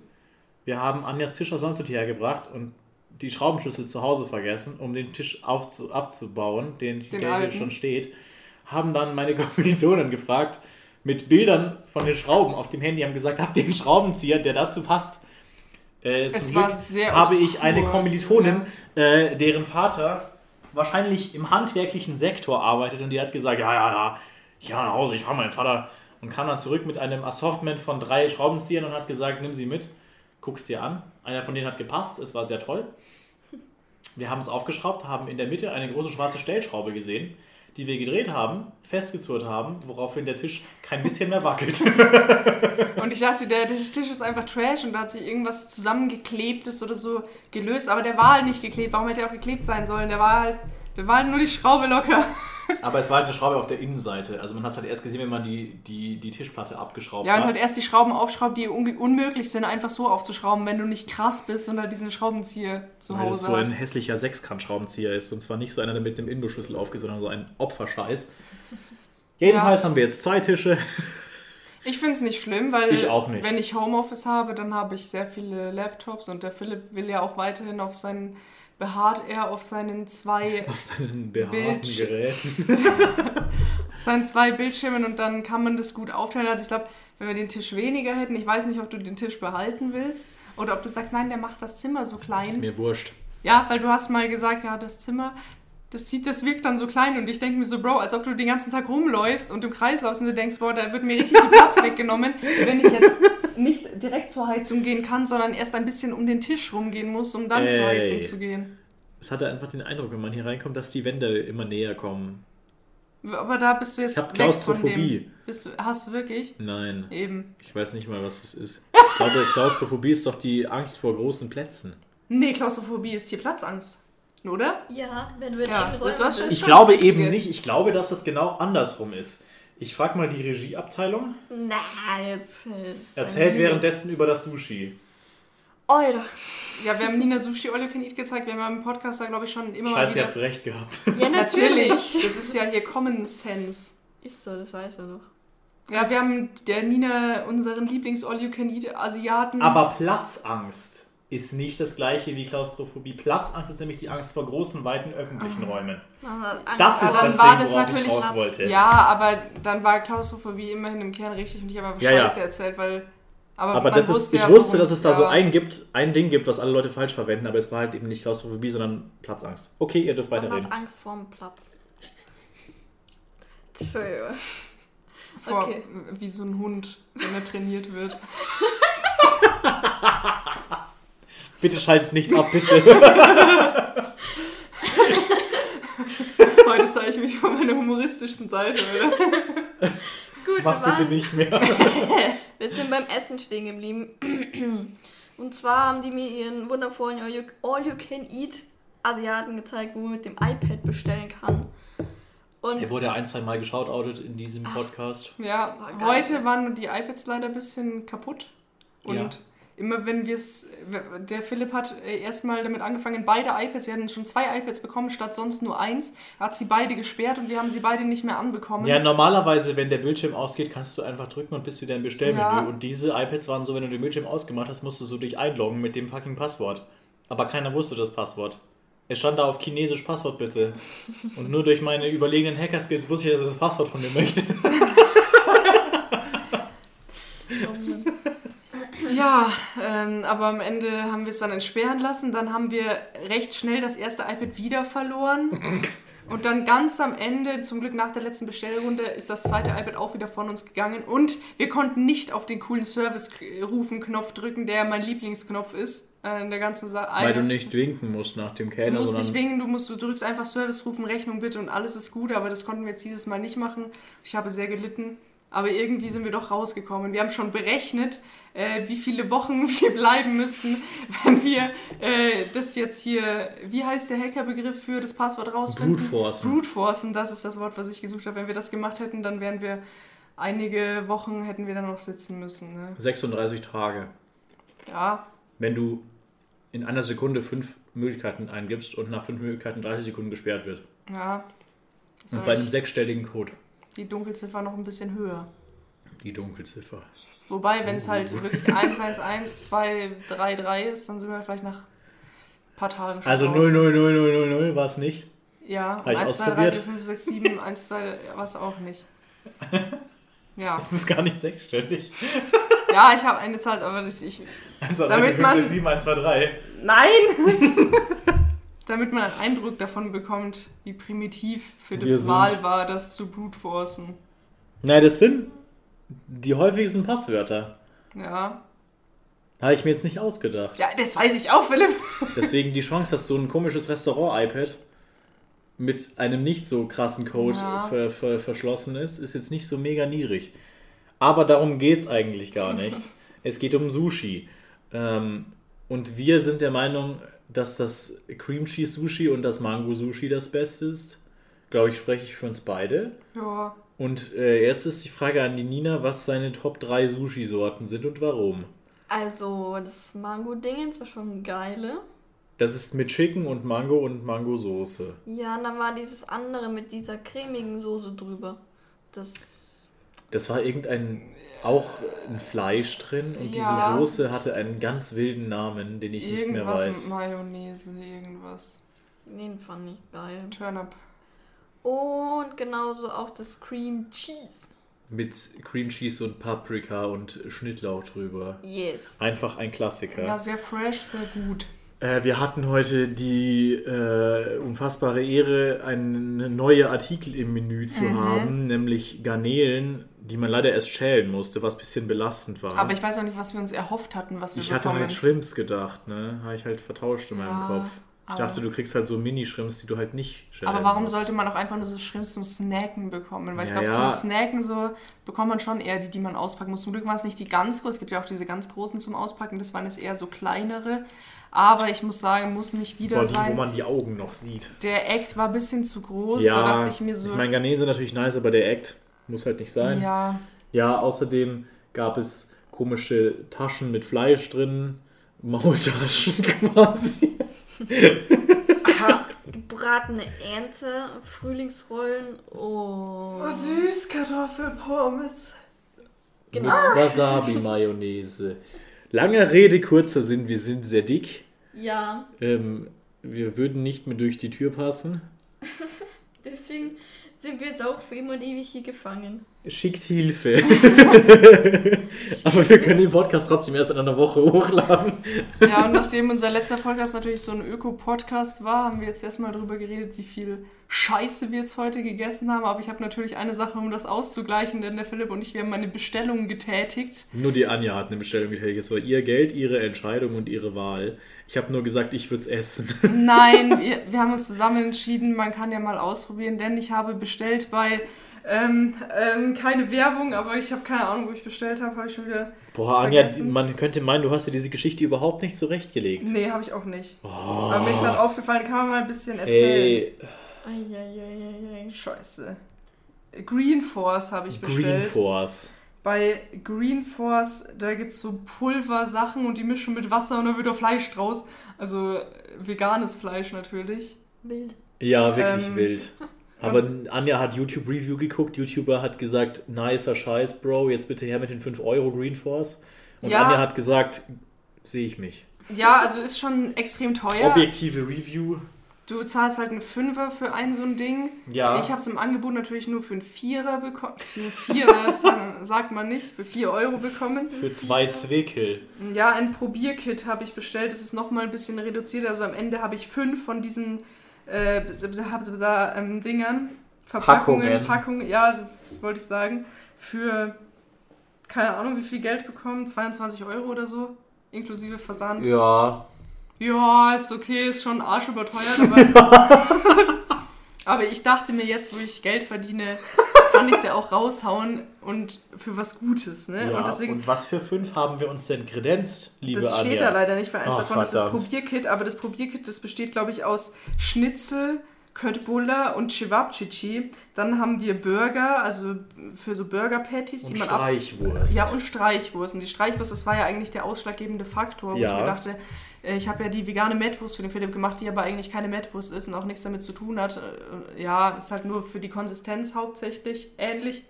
Wir haben Anjas Tisch aus Landshut hierher gebracht und die Schraubenschlüssel zu Hause vergessen, um den Tisch aufzu abzubauen, den, der hier schon steht. Haben dann meine Kommilitonen gefragt, mit Bildern von den Schrauben auf dem Handy, haben gesagt, habt ihr einen Schraubenzieher, der dazu passt? Äh, Es zum war Glück sehr habe ich obskur, eine Kommilitonin, äh, deren Vater wahrscheinlich im handwerklichen Sektor arbeitet und die hat gesagt, ja, ja, ja, ich gehe nach Hause, ich habe meinen Vater und kam dann zurück mit einem Assortment von drei Schraubenziehern und hat gesagt, nimm sie mit, guck's dir an. Einer von denen hat gepasst, es war sehr toll. Wir haben es aufgeschraubt, haben in der Mitte eine große schwarze Stellschraube gesehen, die wir gedreht haben, festgezurrt haben, woraufhin der Tisch kein bisschen mehr wackelt. Und ich dachte, der, der Tisch ist einfach Trash und da hat sich irgendwas zusammengeklebtes oder so gelöst. Aber der war halt nicht geklebt. Warum hätte er auch geklebt sein sollen? Der war halt, der war nur die Schraube locker. Aber es war halt eine Schraube auf der Innenseite. Also man hat es halt erst gesehen, wenn man die, die, die Tischplatte abgeschraubt Ja, und hat. halt erst die Schrauben aufschraubt, die un unmöglich sind, einfach so aufzuschrauben, wenn du nicht krass bist und halt diesen Schraubenzieher zu Weil es Hause so ein hast. hässlicher Sechskant-Schraubenzieher ist. Und zwar nicht so einer, der mit einem Inbusschlüssel aufgeht, sondern so ein Opferscheiß. Jedenfalls haben wir jetzt zwei Tische. Ich finde es nicht schlimm, weil Ich auch nicht. wenn ich Homeoffice habe, dann habe ich sehr viele Laptops und der Philipp will ja auch weiterhin auf seinen, beharrt er auf seinen zwei, Auf seinen behaarten Bildsch- Geräten. auf seinen zwei Bildschirmen und dann kann man das gut aufteilen. Also ich glaube, wenn wir den Tisch weniger hätten, ich weiß nicht, ob du den Tisch behalten willst oder ob du sagst, nein, der macht das Zimmer so klein. Ist mir wurscht. Ja, weil du hast mal gesagt, ja, das Zimmer, das sieht, das wirkt dann so klein und ich denke mir so, Bro, als ob du den ganzen Tag rumläufst und im Kreis läufst und du denkst, boah, da wird mir richtig viel Platz weggenommen, wenn ich jetzt nicht direkt zur Heizung gehen kann, sondern erst ein bisschen um den Tisch rumgehen muss, um dann zur Ey. Heizung zu gehen. Es hatte einfach den Eindruck, wenn man hier reinkommt, dass die Wände immer näher kommen. Aber da bist du jetzt Ich hab weg von Klaustrophobie. dem. Bist du, hast du wirklich? Nein, Eben. ich weiß nicht mal, was das ist. Ich glaube, Klaustrophobie ist doch die Angst vor großen Plätzen. Nee, Klaustrophobie ist hier Platzangst. Oder? Ja, wenn du in Ja, schon- bist. Ich glaube das Richtige. eben nicht. Ich glaube, dass das genau andersrum ist. Ich frage mal die Regieabteilung. Na, jetzt. ist Erzählt währenddessen über das Sushi. Alter. Ja, wir haben Nina Sushi All You Can Eat gezeigt. Wir haben ja im Podcast da, glaube ich, schon immer Scheiße, ihr mal habt wieder... recht gehabt. Ja, Natürlich. natürlich. Das ist ja hier Common Sense. Ist so, das weiß er noch. Ja, wir haben der Nina unseren Lieblings-All-You-Can-Eat-Asiaten. Aber Platzangst ist nicht das gleiche wie Klaustrophobie. Platzangst ist nämlich die Angst vor großen, weiten öffentlichen Räumen. Man hat Angst Das ist dann das war Ding, das worauf ich natürlich- raus wollte. Ja, aber dann war Klaustrophobie immerhin im Kern richtig und ich habe aber Ja, ja. Scheiße erzählt, weil. Aber, Aber man das ist, ich ja, wusste, dass es da so ja- ein gibt, ein Ding gibt, was alle Leute falsch verwenden, aber es war halt eben nicht Klaustrophobie, sondern Platzangst. Okay, ihr dürft Man weiterreden. hat Angst vorm Platz. Entschuldigung. vor, Okay. wie so ein Hund, wenn er trainiert wird. Bitte schaltet nicht ab, bitte. Heute zeige ich mich von meiner humoristischsten Seite, oder? Gut, wir, Mach bitte nicht mehr. wir sind beim Essen stehen geblieben. Und zwar haben die mir ihren wundervollen All-You- All-You-Can-Eat Asiaten gezeigt, wo man mit dem iPad bestellen kann. Und Er wurde ein, zwei Mal geschautoutet in diesem Podcast. Ja, war heute waren die iPads leider ein bisschen kaputt. Und Ja. Immer wenn wir es, der Philipp hat äh, erstmal damit angefangen, beide iPads, wir hatten schon zwei iPads bekommen, statt sonst nur eins, hat sie beide gesperrt und wir haben sie beide nicht mehr anbekommen. Ja, normalerweise, wenn der Bildschirm ausgeht, kannst du einfach drücken und bist wieder im Bestellmenü. Ja. Und diese iPads waren so, wenn du den Bildschirm ausgemacht hast, musst du so dich einloggen mit dem fucking Passwort. Aber keiner wusste das Passwort. Es stand da auf Chinesisch Passwort bitte. Und nur durch meine überlegenen Hacker-Skills wusste ich, dass er das Passwort von mir möchte. Ja, ähm, aber am Ende haben wir es dann entsperren lassen. Dann haben wir recht schnell das erste iPad wieder verloren. Und dann ganz am Ende, zum Glück nach der letzten Bestellrunde, ist das zweite iPad auch wieder von uns gegangen. Und wir konnten nicht auf den coolen Service-Rufen-Knopf drücken, der mein Lieblingsknopf ist äh, in der ganzen Sache. Weil du nicht winken musst nach dem Du Kellner, musst nicht winken, du, musst, du drückst einfach Service rufen, Rechnung bitte und alles ist gut, aber das konnten wir jetzt dieses Mal nicht machen. Ich habe sehr gelitten, aber irgendwie sind wir doch rausgekommen. Wir haben schon berechnet, äh, wie viele Wochen wir bleiben müssen, wenn wir äh, das jetzt hier, wie heißt der Hackerbegriff für das Passwort rausfinden? Brute forcen. Brute forcen, das ist das Wort, was ich gesucht habe. Wenn wir das gemacht hätten, dann wären wir einige Wochen, hätten wir dann noch sitzen müssen. Ne? 36 Tage. Ja, Wenn du in einer Sekunde fünf Möglichkeiten eingibst und nach fünf Möglichkeiten 30 Sekunden gesperrt wird. ja. Und bei einem sechsstelligen Code. Die Dunkelziffer noch ein bisschen höher. Die Dunkelziffer. Wobei, wenn es halt wirklich 111, 2, 3, 3 ist, dann sind wir vielleicht nach ein paar Tagen schon Also raus. 00000 war es nicht. Ja, Hab und ich 1, 2, 3, 4, ausprobiert. 5, 6, 7, 1, 2, war es auch nicht. Ja, Das ist gar nicht sechsstellig. ja ich habe eine Zahl, aber das, ich... 1, 2, 3, Damit 4, 5, man- 6, 7, 1, 2, 3. Nein! Damit man einen Eindruck davon bekommt, wie primitiv Philipps Wahl war, das zu brute forcen. Nein, das sind die häufigsten Passwörter. Ja. Habe ich mir jetzt nicht ausgedacht. Ja, das weiß ich auch, Philipp. Deswegen die Chance, dass so ein komisches Restaurant-iPad mit einem nicht so krassen Code Ja. ver ver verschlossen ist, ist jetzt nicht so mega niedrig. Aber darum geht es eigentlich gar nicht. es geht um Sushi. Ähm, und wir sind der Meinung, dass das Cream Cheese Sushi und das Mango Sushi das Beste ist. Glaube ich, spreche ich für uns beide. Ja. Und äh, jetzt ist die Frage an die Nina, was seine Top 3 Sushi-Sorten sind und warum. Also, das Mango-Dingens war schon geile. Das ist mit Chicken und Mango und Mango-Soße. Ja, und dann war dieses andere mit dieser cremigen Soße drüber. Das. Das war irgendein, auch ein Fleisch drin und Ja. diese Soße hatte einen ganz wilden Namen, den ich nicht mehr Irgendwas weiß. mit Mayonnaise, irgendwas. Den fand ich geil. Turn-up. Und genauso auch das Cream Cheese. Mit Cream Cheese und Paprika und Schnittlauch drüber. Yes. Einfach ein Klassiker. Ja, sehr fresh, sehr gut. Äh, wir hatten heute die äh, unfassbare Ehre, einen neuen Artikel im Menü zu Mhm. haben, nämlich Garnelen, die man leider erst schälen musste, was ein bisschen belastend war. Aber ich weiß auch nicht, was wir uns erhofft hatten, was wir Ich hatte bekommen. halt Shrimps gedacht, ne? Habe ich halt vertauscht in meinem Ja, Ich dachte, du kriegst halt so Mini-Shrimps, die du halt nicht aber warum musst. sollte man auch einfach nur so Shrimps zum Snacken bekommen? Weil ich Ja, glaube, ja. zum Snacken so bekommt man schon eher die, die man auspacken muss. Zum Glück waren es nicht die ganz großen. Es gibt ja auch diese ganz großen zum Auspacken. Das waren jetzt eher so kleinere. Aber ich muss sagen, muss nicht wieder Boah, die, wo sein. man die Augen noch sieht. Der Act war ein bisschen zu groß. ja, da dachte ich mir so. ich meine, Garnelen sind natürlich nice, aber der Act muss halt nicht sein. ja, Ja, außerdem gab es komische Taschen mit Fleisch drin, Maultaschen quasi. Gebratene Ente, Frühlingsrollen und. Süßkartoffelpommes. Genau. Mit Wasabi-Mayonnaise. Langer Rede, kurzer Sinn, wir sind sehr dick. Ja, Ähm, wir würden nicht mehr durch die Tür passen. deswegen sind wir jetzt auch für immer und ewig hier gefangen. Schickt Hilfe. Aber wir können den Podcast trotzdem erst in einer Woche hochladen. Ja, und nachdem unser letzter Podcast natürlich so ein Öko-Podcast war, haben wir jetzt erstmal darüber geredet, wie viel Scheiße wir jetzt heute gegessen haben. Aber ich habe natürlich eine Sache, um das auszugleichen, denn der Philipp und ich, wir haben meine Bestellung getätigt. Nur die Anja hat eine Bestellung getätigt. Es war ihr Geld, ihre Entscheidung und ihre Wahl. Ich habe nur gesagt, ich würde es essen. Nein, wir, wir haben uns zusammen entschieden, man kann ja mal ausprobieren, denn ich habe bestellt bei, ähm, ähm, keine Werbung, aber ich habe keine Ahnung, wo ich bestellt habe, habe ich schon wieder... Boah, Anja, Vergessen. man könnte meinen, du hast dir diese Geschichte überhaupt nicht zurechtgelegt. Nee, habe ich auch nicht. Aber mir ist gerade aufgefallen, kann man mal ein bisschen erzählen. Ey. Scheiße. Green Force habe ich Green bestellt. Force. bei Green Force, da gibt es so Pulversachen und die mischen mit Wasser und dann wird da Fleisch draus. Also veganes Fleisch natürlich. Wild. Ja, wirklich Ähm, wild. Aber Anja hat YouTube-Review geguckt. YouTuber hat gesagt, nicer Scheiß, Bro, jetzt bitte her mit den 5 Euro Green Force. Und Ja. Anja hat gesagt, sehe ich mich. Ja, also ist schon extrem teuer. Objektive Review. Du zahlst halt einen Fünfer für ein so ein Ding. Ja. Ich habe es im Angebot natürlich nur für einen Vierer bekommen. Für einen Vierer sagen- sagt man nicht, für 4 Euro bekommen. Für zwei Zwickel. Ja, ein Probierkit habe ich bestellt. Das ist nochmal ein bisschen reduziert. Also am Ende habe ich fünf von diesen äh, ähm, Dingern. Verpackungen, Packungen. Packungen, ja, das wollte ich sagen. Für keine Ahnung, wie viel Geld bekommen. 22 Euro oder so. Inklusive Versand. Ja. Ja, ist okay, ist schon arschüberteuert, aber. aber ich dachte mir jetzt, wo ich Geld verdiene, kann ich es ja auch raushauen und für was Gutes, ne? ja. und deswegen. Und was für fünf haben wir uns denn kredenzt, liebe Das steht Anja? da leider nicht, weil eins Ach, davon ist das verdammt. Probierkit, aber das Probierkit, das besteht, glaube ich, aus Schnitzel, Köttbullar und Cevapcici. Dann haben wir Burger, also für so Burger-Patties, die Und man ab... Streichwurst. Ja, und Streichwurst. Und die Streichwurst, das war ja eigentlich der ausschlaggebende Faktor, wo Ja. ich mir dachte, ich habe ja die vegane Mettwurst für den Philipp gemacht, die aber eigentlich keine Mettwurst ist und auch nichts damit zu tun hat. Äh, Ja, ist halt nur für die Konsistenz hauptsächlich ähnlich.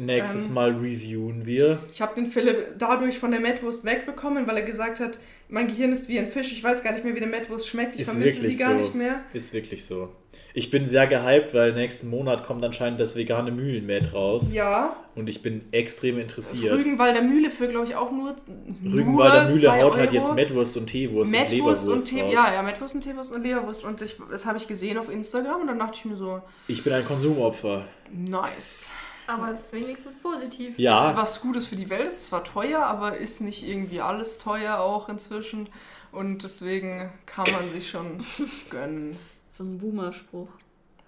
Nächstes ähm, Mal reviewen wir. Ich habe den Philipp dadurch von der Mettwurst wegbekommen, weil er gesagt hat, mein Gehirn ist wie ein Fisch, ich weiß gar nicht mehr, wie eine Mettwurst schmeckt, ich Ist vermisse sie gar so. nicht mehr. Ist wirklich so. Ich bin sehr gehypt, weil nächsten Monat kommt anscheinend das vegane Mühlenmet raus. Ja, Und ich bin extrem interessiert. Rügenwalder Mühle für, glaube ich, auch nur Rügenwalder nur Mühle haut halt Euro. jetzt Mettwurst und Teewurst und Mettwurst und Leberwurst Tee, raus. ja, ja, Mettwurst und Teewurst und Leberwurst. Und ich, das habe ich gesehen auf Instagram und dann dachte ich mir so, Ich bin ein Konsumopfer. nice. Aber es ist wenigstens positiv. Ja, Ist was Gutes für die Welt, ist zwar teuer, aber ist nicht irgendwie alles teuer auch inzwischen. Und deswegen kann man sich schon gönnen. So ein Boomer-Spruch.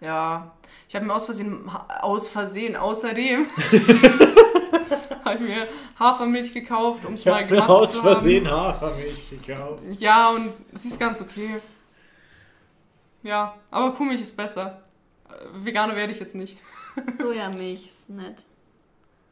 Ja, ich habe mir aus Versehen, aus Versehen, außerdem, habe ich mir Hafermilch gekauft, um es mal ich habe gemacht mir aus zu Versehen Hafermilch gekauft. haben. Ja, und sie ist ganz okay. Ja, aber Kuhmilch ist besser. Äh, Veganer werde ich jetzt nicht. Sojamilch ist nett.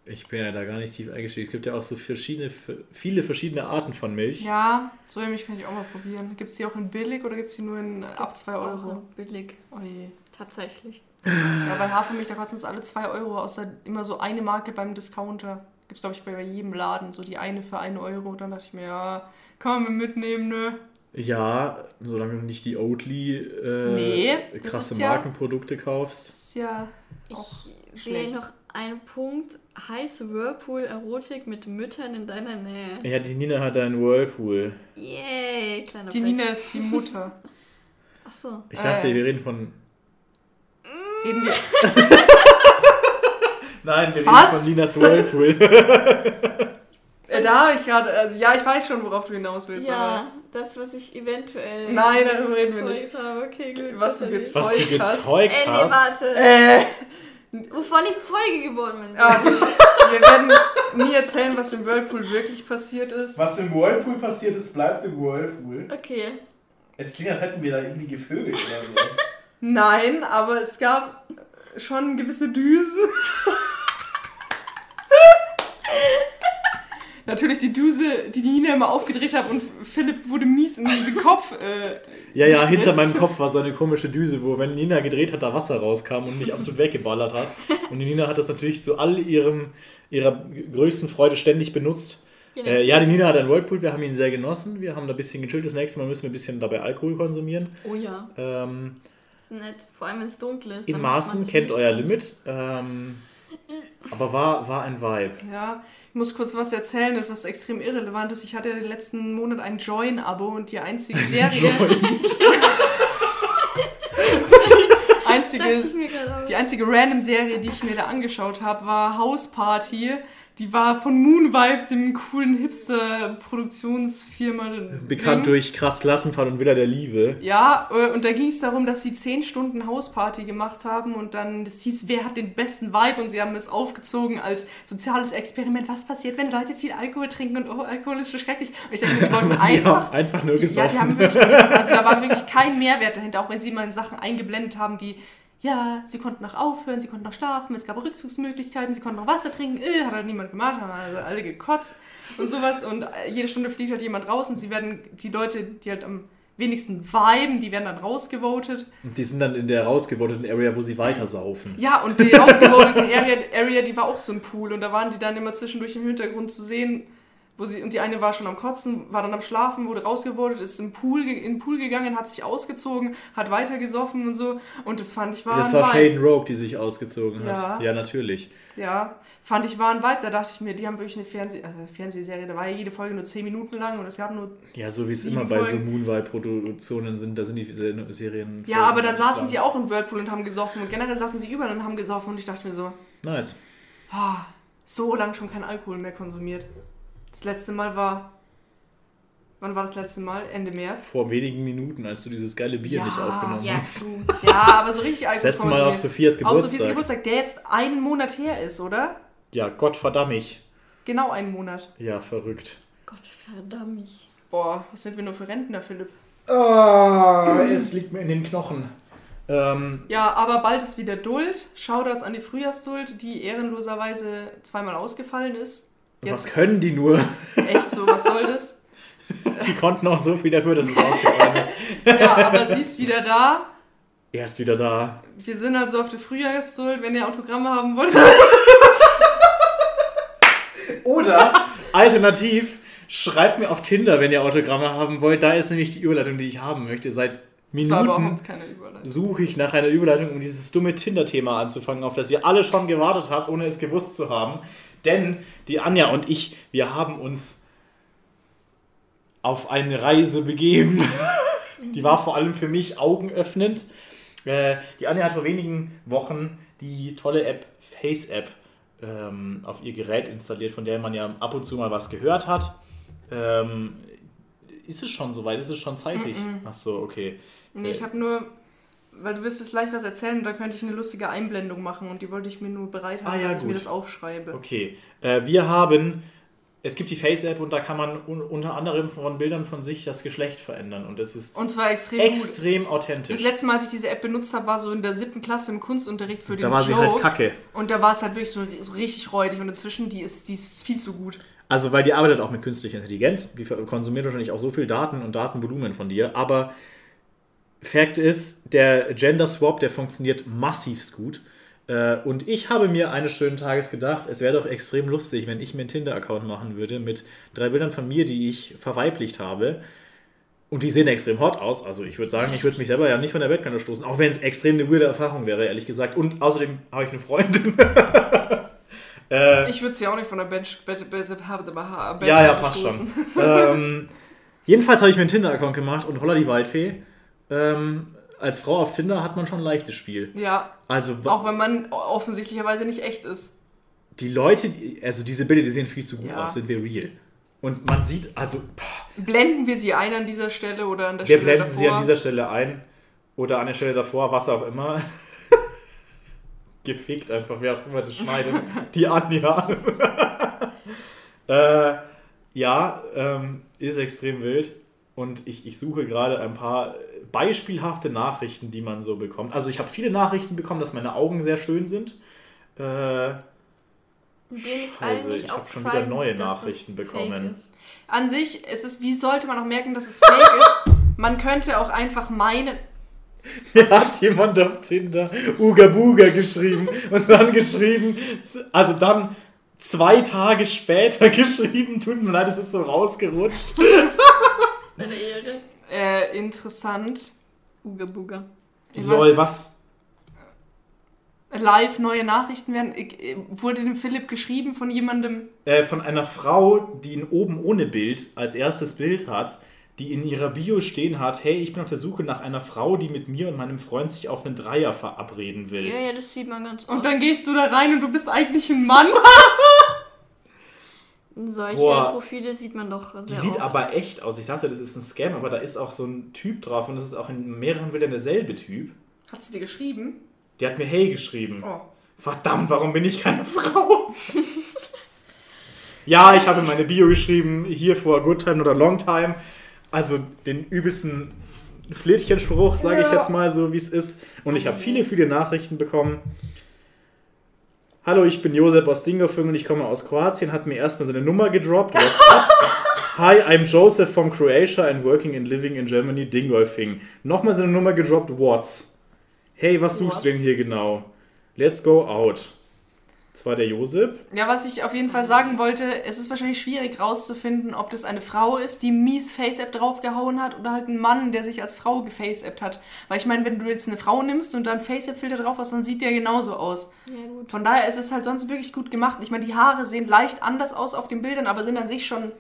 Ich bin ja da gar nicht tief eingestiegen. Es gibt ja auch so verschiedene, viele verschiedene Arten von Milch. Ja, Sojamilch kann ich auch mal probieren. Gibt es die auch in billig oder gibt es die nur in ab 2 Auch Euro? billig. Oh je. Tatsächlich. Ja, bei Hafermilch, da kosten es alle 2 Euro, außer immer so eine Marke beim Discounter. Gibt es, glaube ich, bei bei jedem Laden, so die eine für 1 Euro. Dann dachte ich mir, ja, kann man mitnehmen, ne? Ja, solange du nicht die Oatly äh, Nee, krasse ist ja- Markenprodukte kaufst. Das ist ja auch Ich sehe schlecht. noch einen Punkt. Heiße Whirlpool-Erotik mit Müttern in deiner Nähe. Ja, die Nina hat einen Whirlpool. Yay, kleiner Die Flex. Nina ist die Mutter. Achso. Ich dachte, Äh. wir reden von. Reden wir. Nein, wir Was? reden von Ninas Whirlpool. Äh, da habe ich gerade, also ja, ich weiß schon, worauf du hinaus willst. Ja, das, was ich eventuell. Nein, darüber reden wir gezeugt habe. Okay, gut. Was du gezeugt- Was du Zeug hast. gezeugt Äh, nee, hast. warte. Äh, Wovon ich Zeuge geworden bin. ah, wir, wir werden nie erzählen, was im Whirlpool wirklich passiert ist. Was im Whirlpool passiert ist, bleibt im Whirlpool. Okay. Es klingt, als hätten wir da irgendwie gevögelt oder so. Nein, aber es gab schon gewisse Düsen. Natürlich die Düse, die die Nina immer aufgedreht hat und Philipp wurde mies in den Kopf. Äh, Ja, ja, gespritzt. hinter meinem Kopf war so eine komische Düse, wo, wenn Nina gedreht hat, da Wasser rauskam und mich absolut weggeballert hat. Und die Nina hat das natürlich zu all ihrem, ihrer größten Freude ständig benutzt. Äh, ja, die Nina hat einen Whirlpool, wir haben ihn sehr genossen. Wir haben da ein bisschen gechillt. Das nächste Mal müssen wir ein bisschen dabei Alkohol konsumieren. Oh ja, Ähm, ist nett. Vor allem, wenn es dunkel ist. in Maßen kennt euer. Limit. Ähm, aber war, war ein Vibe. ja, ich muss kurz was erzählen, etwas extrem irrelevantes. Ich hatte den letzten Monat ein Join-Abo und die einzige Serie. die einzige. Die einzige Random-Serie, die ich mir da angeschaut habe, war House Party. Die war von Moonvibe, dem coolen Hipster-Produktionsfirma. Bekannt Ding. durch Krass Klassenfahrt und Villa der Liebe. Ja, äh, und da ging es darum, dass sie 10 Stunden Hausparty gemacht haben und dann, das hieß, wer hat den besten Vibe und sie haben es aufgezogen als soziales Experiment. Was passiert, wenn Leute viel Alkohol trinken und oh, Alkohol ist so schrecklich. Und ich denke, die wollten einfach einfach nur die, ja, gesoffen. die haben wirklich. Also da war wirklich kein Mehrwert dahinter, auch wenn sie mal in Sachen eingeblendet haben, wie ja, sie konnten noch aufhören, sie konnten noch schlafen, es gab Rückzugsmöglichkeiten, sie konnten noch Wasser trinken, äh, hat halt niemand gemacht, haben also alle gekotzt und sowas und äh, jede Stunde fliegt halt jemand raus und sie werden, die Leute, die halt am wenigsten viben, die werden dann rausgevotet. Und die sind dann in der rausgevoteten Area, wo sie weiter saufen. Ja, und die rausgevoteten Area, Area, die war auch so ein Pool und da waren die dann immer zwischendurch im Hintergrund zu sehen, wo sie, und die eine war schon am Kotzen, war dann am Schlafen, wurde rausgevotet, ist im Pool, in den Pool gegangen, hat sich ausgezogen, hat weiter gesoffen und so. Und das fand ich war Das ein war Vibe. Shaden Rogue, die sich ausgezogen hat. Ja. Ja, natürlich. Ja, fand ich war ein Vibe. Da dachte ich mir, die haben wirklich eine Fernseh äh, Fernsehserie, da war ja jede Folge nur 10 Minuten lang und es gab nur. Ja, so wie es immer bei so Folgen. Moonlight-Produktionen sind, da sind die Se- Serien. Ja, aber dann saßen die auch im Whirlpool und haben gesoffen und generell saßen sie überall und haben gesoffen und ich dachte mir so, Nice. ah, so lange schon kein Alkohol mehr konsumiert. Das letzte Mal war. Wann war das letzte Mal? Ende März? Vor wenigen Minuten, als du dieses geile Bier Ja, nicht aufgenommen Ja, hast. du. Ja, aber so richtig Alkohol Das letzte Mal auf Sophias Auf Geburtstag. Sophies Geburtstag, der jetzt einen Monat her ist, oder? Ja, Gott verdammt mich. Genau einen Monat. Ja, verrückt. Gott verdammt mich. Boah, was sind wir nur für Rentner, Philipp? Ah, es liegt mir in den Knochen. Ähm, Ja, aber bald ist wieder Duld. Shoutouts an die Frühjahrsduld, die ehrenloserweise zweimal ausgefallen ist. Was ist können die nur? Echt so, was soll das? Die konnten auch so viel dafür, dass es ausgefallen ist. Ja, aber sie ist wieder da. Er ist wieder da. Wir sind also auf der Frühjahrsduld, wenn ihr Autogramme haben wollt. Oder alternativ, schreibt mir auf Tinder, wenn ihr Autogramme haben wollt. Da ist nämlich die Überleitung, die ich haben möchte. Seit Minuten überhaupt keine Überleitung. suche ich nach einer Überleitung, um dieses dumme Tinder-Thema anzufangen, auf das ihr alle schon gewartet habt, ohne es gewusst zu haben. Denn die Anja und ich, wir haben uns auf eine Reise begeben. die war vor allem für mich augenöffnend. Äh, die Anja hat vor wenigen Wochen die tolle App Face-App ähm, auf ihr Gerät installiert, von der man ja ab und zu mal was gehört hat. Ähm, ist es schon soweit? Ist es schon zeitig? Ach so, okay. Nee, ich habe nur, weil du wirst jetzt gleich was erzählen und da könnte ich eine lustige Einblendung machen und die wollte ich mir nur bereit haben, Ah, ja, dass ich mir gut. das aufschreibe. Okay, äh, wir haben, es gibt die Face-App und da kann man un unter anderem von Bildern von sich das Geschlecht verändern und das ist Und zwar extrem gut. extrem Das authentisch. letzte Mal, als ich diese App benutzt habe, war so in der siebten Klasse im Kunstunterricht für den Da war sie Joke. halt kacke. Und da war es halt wirklich so, so richtig räudig und inzwischen, die ist, die ist viel zu gut. Also, weil die arbeitet auch mit künstlicher Intelligenz, die konsumiert wahrscheinlich auch so viel Daten und Datenvolumen von dir, aber Fakt ist, der Gender Swap, der funktioniert massivst gut. Äh, Und ich habe mir eines schönen Tages gedacht, es wäre doch extrem lustig, wenn ich mir einen Tinder-Account machen würde mit drei Bildern von mir, die ich verweiblicht habe. Und die sehen extrem hot aus. Also ich würde sagen, ich würde mich selber ja nicht von der Bettkante stoßen, auch wenn es extrem eine weirde Erfahrung wäre, ehrlich gesagt. Und außerdem habe ich eine Freundin. äh, Ich würde sie auch nicht von der Bench Bett Bett Bett ja, ja, passt schon. ähm, jedenfalls habe ich mir einen Tinder-Account gemacht und holla die Waldfee. Ähm, als Frau auf Tinder hat man schon ein leichtes Spiel. Ja, Also auch wenn man offensichtlicherweise nicht echt ist. die Leute, die, also diese Bilder, die sehen viel zu gut Ja. aus, sind wir real. Und man sieht, also pah, Blenden wir sie ein an dieser Stelle oder an der wir Stelle blenden davor? sie an dieser Stelle ein oder an der Stelle davor, was auch immer. Gefickt einfach, wer auch immer das schneidet. die Anja. äh, ja, ähm, ist extrem wild. Und ich, ich suche gerade ein paar beispielhafte Nachrichten, die man so bekommt. Also ich habe viele Nachrichten bekommen, dass meine Augen sehr schön sind. Äh, Scheiße, ich hab schon wieder neue Nachrichten bekommen. An sich ist es, wie sollte man auch merken, dass es fake ist? Man könnte auch einfach meinen, Mir hat jemand auf Tinder Uga Buga geschrieben und dann geschrieben, also dann zwei Tage später geschrieben, tut mir leid, es ist so rausgerutscht. Eine Ehre. Äh, interessant, Uga Buga. Ich Lol, weiß- was? live neue Nachrichten werden. Ich, äh, wurde dem Philipp geschrieben von jemandem, Äh, von einer Frau, die ein oben ohne Bild als erstes Bild hat, die in ihrer Bio stehen hat, hey, ich bin auf der Suche nach einer Frau, die mit mir und meinem Freund sich auf einen Dreier verabreden will. Ja, ja, das sieht man ganz und oft. dann gehst du da rein und du bist eigentlich ein Mann. Solche Boah. Profile sieht man doch sehr Die sieht oft. aber echt aus. Ich dachte, das ist ein Scam, aber da ist auch so ein Typ drauf und das ist auch in mehreren Bildern derselbe Typ. Hat sie dir geschrieben? Die hat mir Hey geschrieben. Oh. Verdammt, warum bin ich keine Frau? ja, ich habe in meine Bio geschrieben, hier vor Good Time oder Long Time. Also den übelsten Flittchenspruch, sage ich Ja. jetzt mal so, wie es ist. Und ich habe viele, viele Nachrichten bekommen. Hallo, ich bin Josep aus Dingolfing und ich komme aus Kroatien. Hat mir erstmal seine Nummer gedroppt. Hi, I'm Joseph from Croatia and working and living in Germany, Dingolfing. Nochmal seine Nummer gedroppt. What's? Hey, was suchst du denn What's? hier genau? Let's go out. Das war der Josep. Ja, was ich auf jeden Fall sagen wollte, es ist wahrscheinlich schwierig rauszufinden, ob das eine Frau ist, die mies Face-App draufgehauen hat oder halt ein Mann, der sich als Frau geface-appt hat. Weil ich meine, wenn du jetzt eine Frau nimmst und dann Face-App-Filter drauf hast, dann sieht der genauso aus. Ja, gut. Von daher ist es halt sonst wirklich gut gemacht. Ich meine, die Haare sehen leicht anders aus auf den Bildern, aber sind an sich schon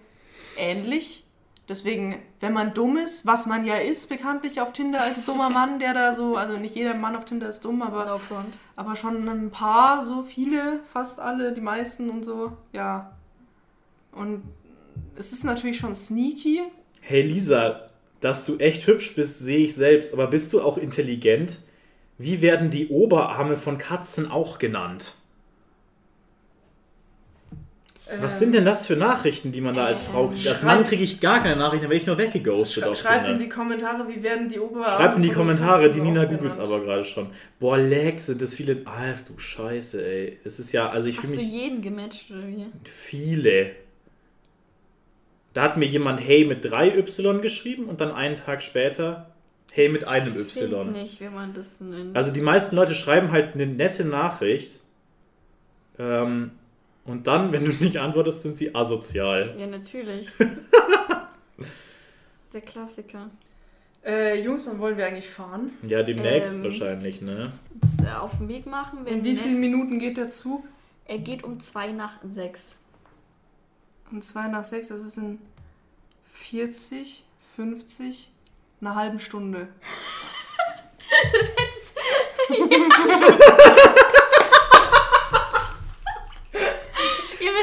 ähnlich. Deswegen, wenn man dumm ist, was man ja ist, bekanntlich auf Tinder als dummer Mann, der da so, also nicht jeder Mann auf Tinder ist dumm, aber No aber schon ein paar, so viele, fast alle, die meisten und so, ja. Und es ist natürlich schon sneaky. Hey Lisa, dass du echt hübsch bist, sehe ich selbst, aber bist du auch intelligent? Wie werden die Oberarme von Katzen auch genannt? Was sind denn das für Nachrichten, die man da als Frau kriegt? Als Mann kriege ich gar keine Nachrichten, da werde ich nur weggeghostet auf Schreibt in die Kommentare, wie werden die Oberarme Schreibt in die Kommentare, die Nina googelt aber gerade schon. Boah, Lag sind das viele. Ach du Scheiße, ey. Es ist ja, also ich Hast du jeden gematcht oder wie? Viele. Da hat mir jemand Hey mit 3Y geschrieben und dann einen Tag später Hey mit einem Ich Y. nicht, wie man das nennt. Also die meisten Leute schreiben halt eine nette Nachricht. Ähm, und dann, wenn du nicht antwortest, sind sie asozial. ja, natürlich. das ist der Klassiker. Äh, Jungs, wann wollen wir eigentlich fahren? Ja, demnächst Ähm, wahrscheinlich, ne? Jetzt, äh, auf den Weg machen. In wie vielen Minuten geht der Zug? Er geht um zwei nach sechs. Um zwei nach sechs, das ist in 40, 50, einer halben Stunde. Ihr müsst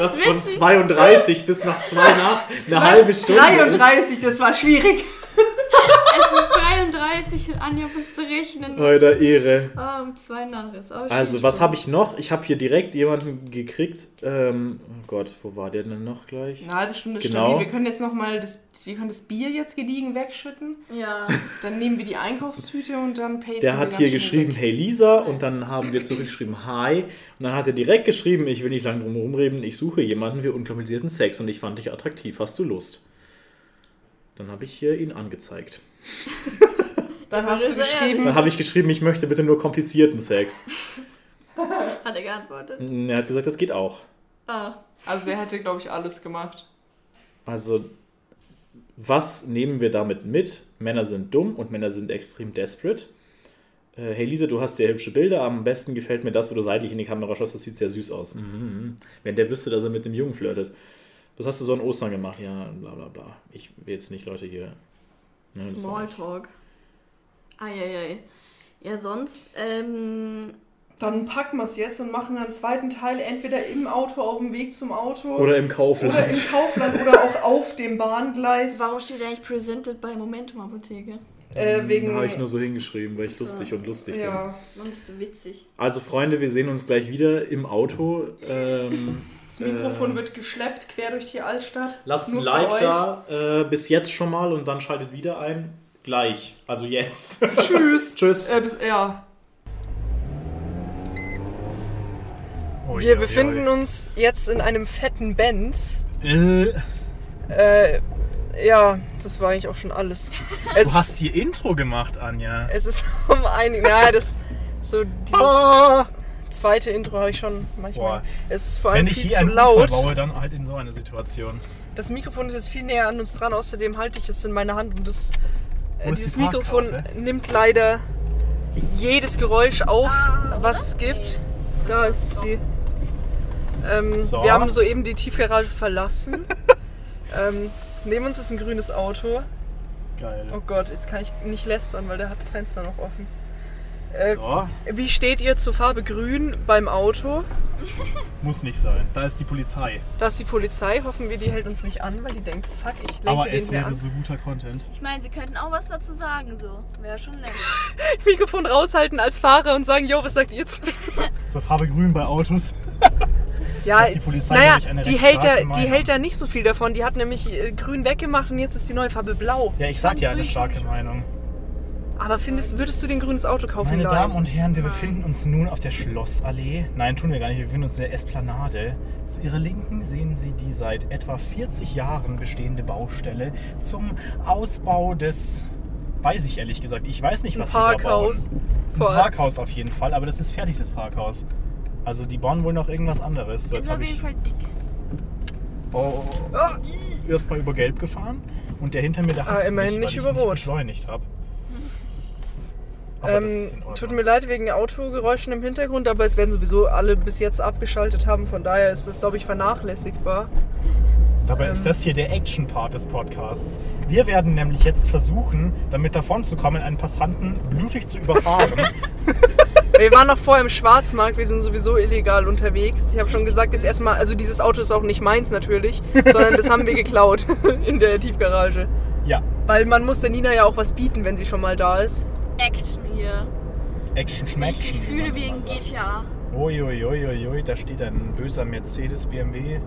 Das von wissen, 32 bis nach 2 nach eine halbe Stunde. Ist. 33, das war schwierig. es ist 33 und Anja musste rechnen. Alter, Ehre. Oh, um zwei nach ist auch Also, was habe ich noch? Ich habe hier direkt jemanden gekriegt. Ähm, oh Gott, wo war der denn noch gleich? Eine halbe Stunde Genau. stabil. Wir können jetzt nochmal das, wir können das Bier jetzt gediegen wegschütten. Ja. Dann nehmen wir die Einkaufstüte und dann pasten Der hat hier geschrieben, weg. hey Lisa, und dann haben wir zurückgeschrieben, hi. Und dann hat er direkt geschrieben, ich will nicht lange drum rumreden, ich suche jemanden für unkomplizierten Sex und ich fand dich attraktiv, hast du Lust? Dann habe ich hier ihn angezeigt. Dann hast du geschrieben, Dann habe ich geschrieben, ich möchte bitte nur komplizierten Sex. Hat er geantwortet? Und Er hat gesagt, das geht auch. Ah. also er hätte, glaube ich, alles gemacht. Also, was nehmen wir damit mit? Männer sind dumm und Männer sind extrem desperate. Äh, hey Lisa, du hast sehr hübsche Bilder. Am besten gefällt mir das, wo du seitlich in die Kamera schaust. Das sieht sehr süß aus. Mhm. Wenn der wüsste, dass er mit dem Jungen flirtet. Was hast du so an Ostern gemacht? Ja, bla bla bla. Ich will jetzt nicht Leute hier. Ne, Smalltalk. Eieiei. Ja, sonst, ähm, Dann packen wir es jetzt und machen einen zweiten Teil entweder im Auto auf dem Weg zum Auto Oder im Kaufland. oder im Kaufland oder auch auf dem Bahngleis. warum steht eigentlich presented bei Momentum Apotheke? Äh, wegen. Habe ich nur so hingeschrieben, weil ich So. lustig und lustig bin. ja. Bist du witzig? Also Freunde, wir sehen uns gleich wieder im Auto. Ähm, Das Mikrofon Äh. wird geschleppt quer durch die Altstadt. Lasst ein Like da, äh, bis jetzt schon mal und dann schaltet wieder ein. Gleich, also jetzt. Tschüss. Tschüss. Äh, bis, ja. Oh, Wir befinden uns jetzt in einem fetten Benz. Äh, Äh, ja, das war eigentlich auch schon alles. Es, du hast die Intro gemacht, Anja. es ist um einige. Ja, das. So dieses Ah! zweite Intro habe ich schon manchmal. Boah. Es ist vor allem Wenn ich viel hier zu einen laut. Baue, dann halt in so einer Situation. Das Mikrofon ist jetzt viel näher an uns dran, außerdem halte ich es in meiner Hand und das, äh, dieses die Mikrofon nimmt leider jedes Geräusch auf, was es gibt. Da ist sie. Ähm, So. Wir haben soeben die Tiefgarage verlassen. ähm, neben uns ist ein grünes Auto. Geil. Oh Gott, jetzt kann ich nicht lästern, weil der hat das Fenster noch offen. Äh, So, Wie steht ihr zur Farbe grün beim Auto? muss nicht sein. Da ist die Polizei. Da ist die Polizei. Hoffen wir, die hält uns nicht an, weil die denkt, fuck, ich lenke Aber den es wäre an. so guter Content. Ich meine, sie könnten auch was dazu sagen, so. Wäre schon nett. Mikrofon raushalten als Fahrer und sagen, jo, was sagt ihr zu? Zur Farbe grün bei Autos. Ja, die Polizei, naja, glaub ich, eine die hält, ja, die hält ja nicht so viel davon. Die hat nämlich äh, grün weggemacht und jetzt ist die neue Farbe blau. Ja, ich sag ja eine starke. Meinung. Aber findest, würdest du den grünes Auto kaufen? Meine. Damen und Herren, wir Nein. befinden uns nun auf der Schlossallee. Nein, tun wir gar nicht. Wir befinden uns in der Esplanade. Zu Ihrer Linken sehen Sie die seit etwa 40 Jahren bestehende Baustelle zum Ausbau des. Weiß ich ehrlich gesagt. Ich weiß nicht, Ein was Parkhaus. sie da bauen. Vor Ein Parkhaus auf jeden Fall, aber das ist fertig, das Parkhaus. Also die bauen wohl noch irgendwas anderes. So, Ist auf habe jeden ich Fall dick. oh, Ah. erstmal über Gelb gefahren und der hinter mir, der hasst Ah, immerhin mich, nicht weil über ich Rot. beschleunigt habe. Ähm, tut mir leid wegen Autogeräuschen im Hintergrund, aber es werden sowieso alle bis jetzt abgeschaltet haben. Von daher ist das, glaube ich, vernachlässigbar. Dabei Ähm. ist das hier der Action-Part des Podcasts. Wir werden nämlich jetzt versuchen, damit davon zu kommen, einen Passanten blutig zu überfahren. Wir waren noch vorher im Schwarzmarkt, wir sind sowieso illegal unterwegs. Ich habe schon gesagt, jetzt erstmal, also dieses Auto ist auch nicht meins natürlich, sondern das haben wir geklaut in der Tiefgarage. ja, Weil man muss der Nina ja auch was bieten, wenn sie schon mal da ist. Action hier. Action schmeckt. ich mich fühle wie in GTA. Uiuiuiui, da steht ein böser Mercedes BMW.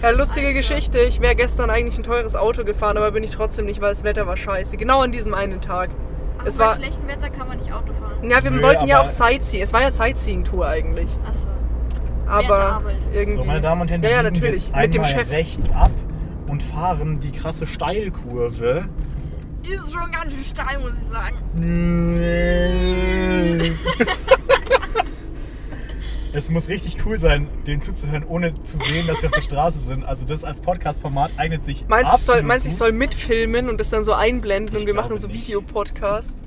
Ja, lustige Alter. Geschichte. Ich wäre gestern eigentlich ein teures Auto gefahren, aber bin ich trotzdem nicht, weil das Wetter war scheiße. Genau an diesem einen Tag. Ach, Es bei war- schlechtem Wetter kann man nicht Auto fahren. Ja, wir Nö, wollten ja auch Sightseeing. Es war ja Sightseeing-Tour eigentlich. Achso. Aber irgendwie. So, meine Damen und Herren, wir ja, ja, natürlich. jetzt Mit dem einmal Chef. rechts ab und fahren die krasse Steilkurve. Ist schon ganz schön steil, muss ich sagen. Es muss richtig cool sein, denen zuzuhören, ohne zu sehen, dass wir auf der Straße sind. Also das als Podcast-Format eignet sich Meinst du, ich soll, meinst, du, ich gut. soll mitfilmen und das dann so einblenden Ich und wir machen so. Videopodcast?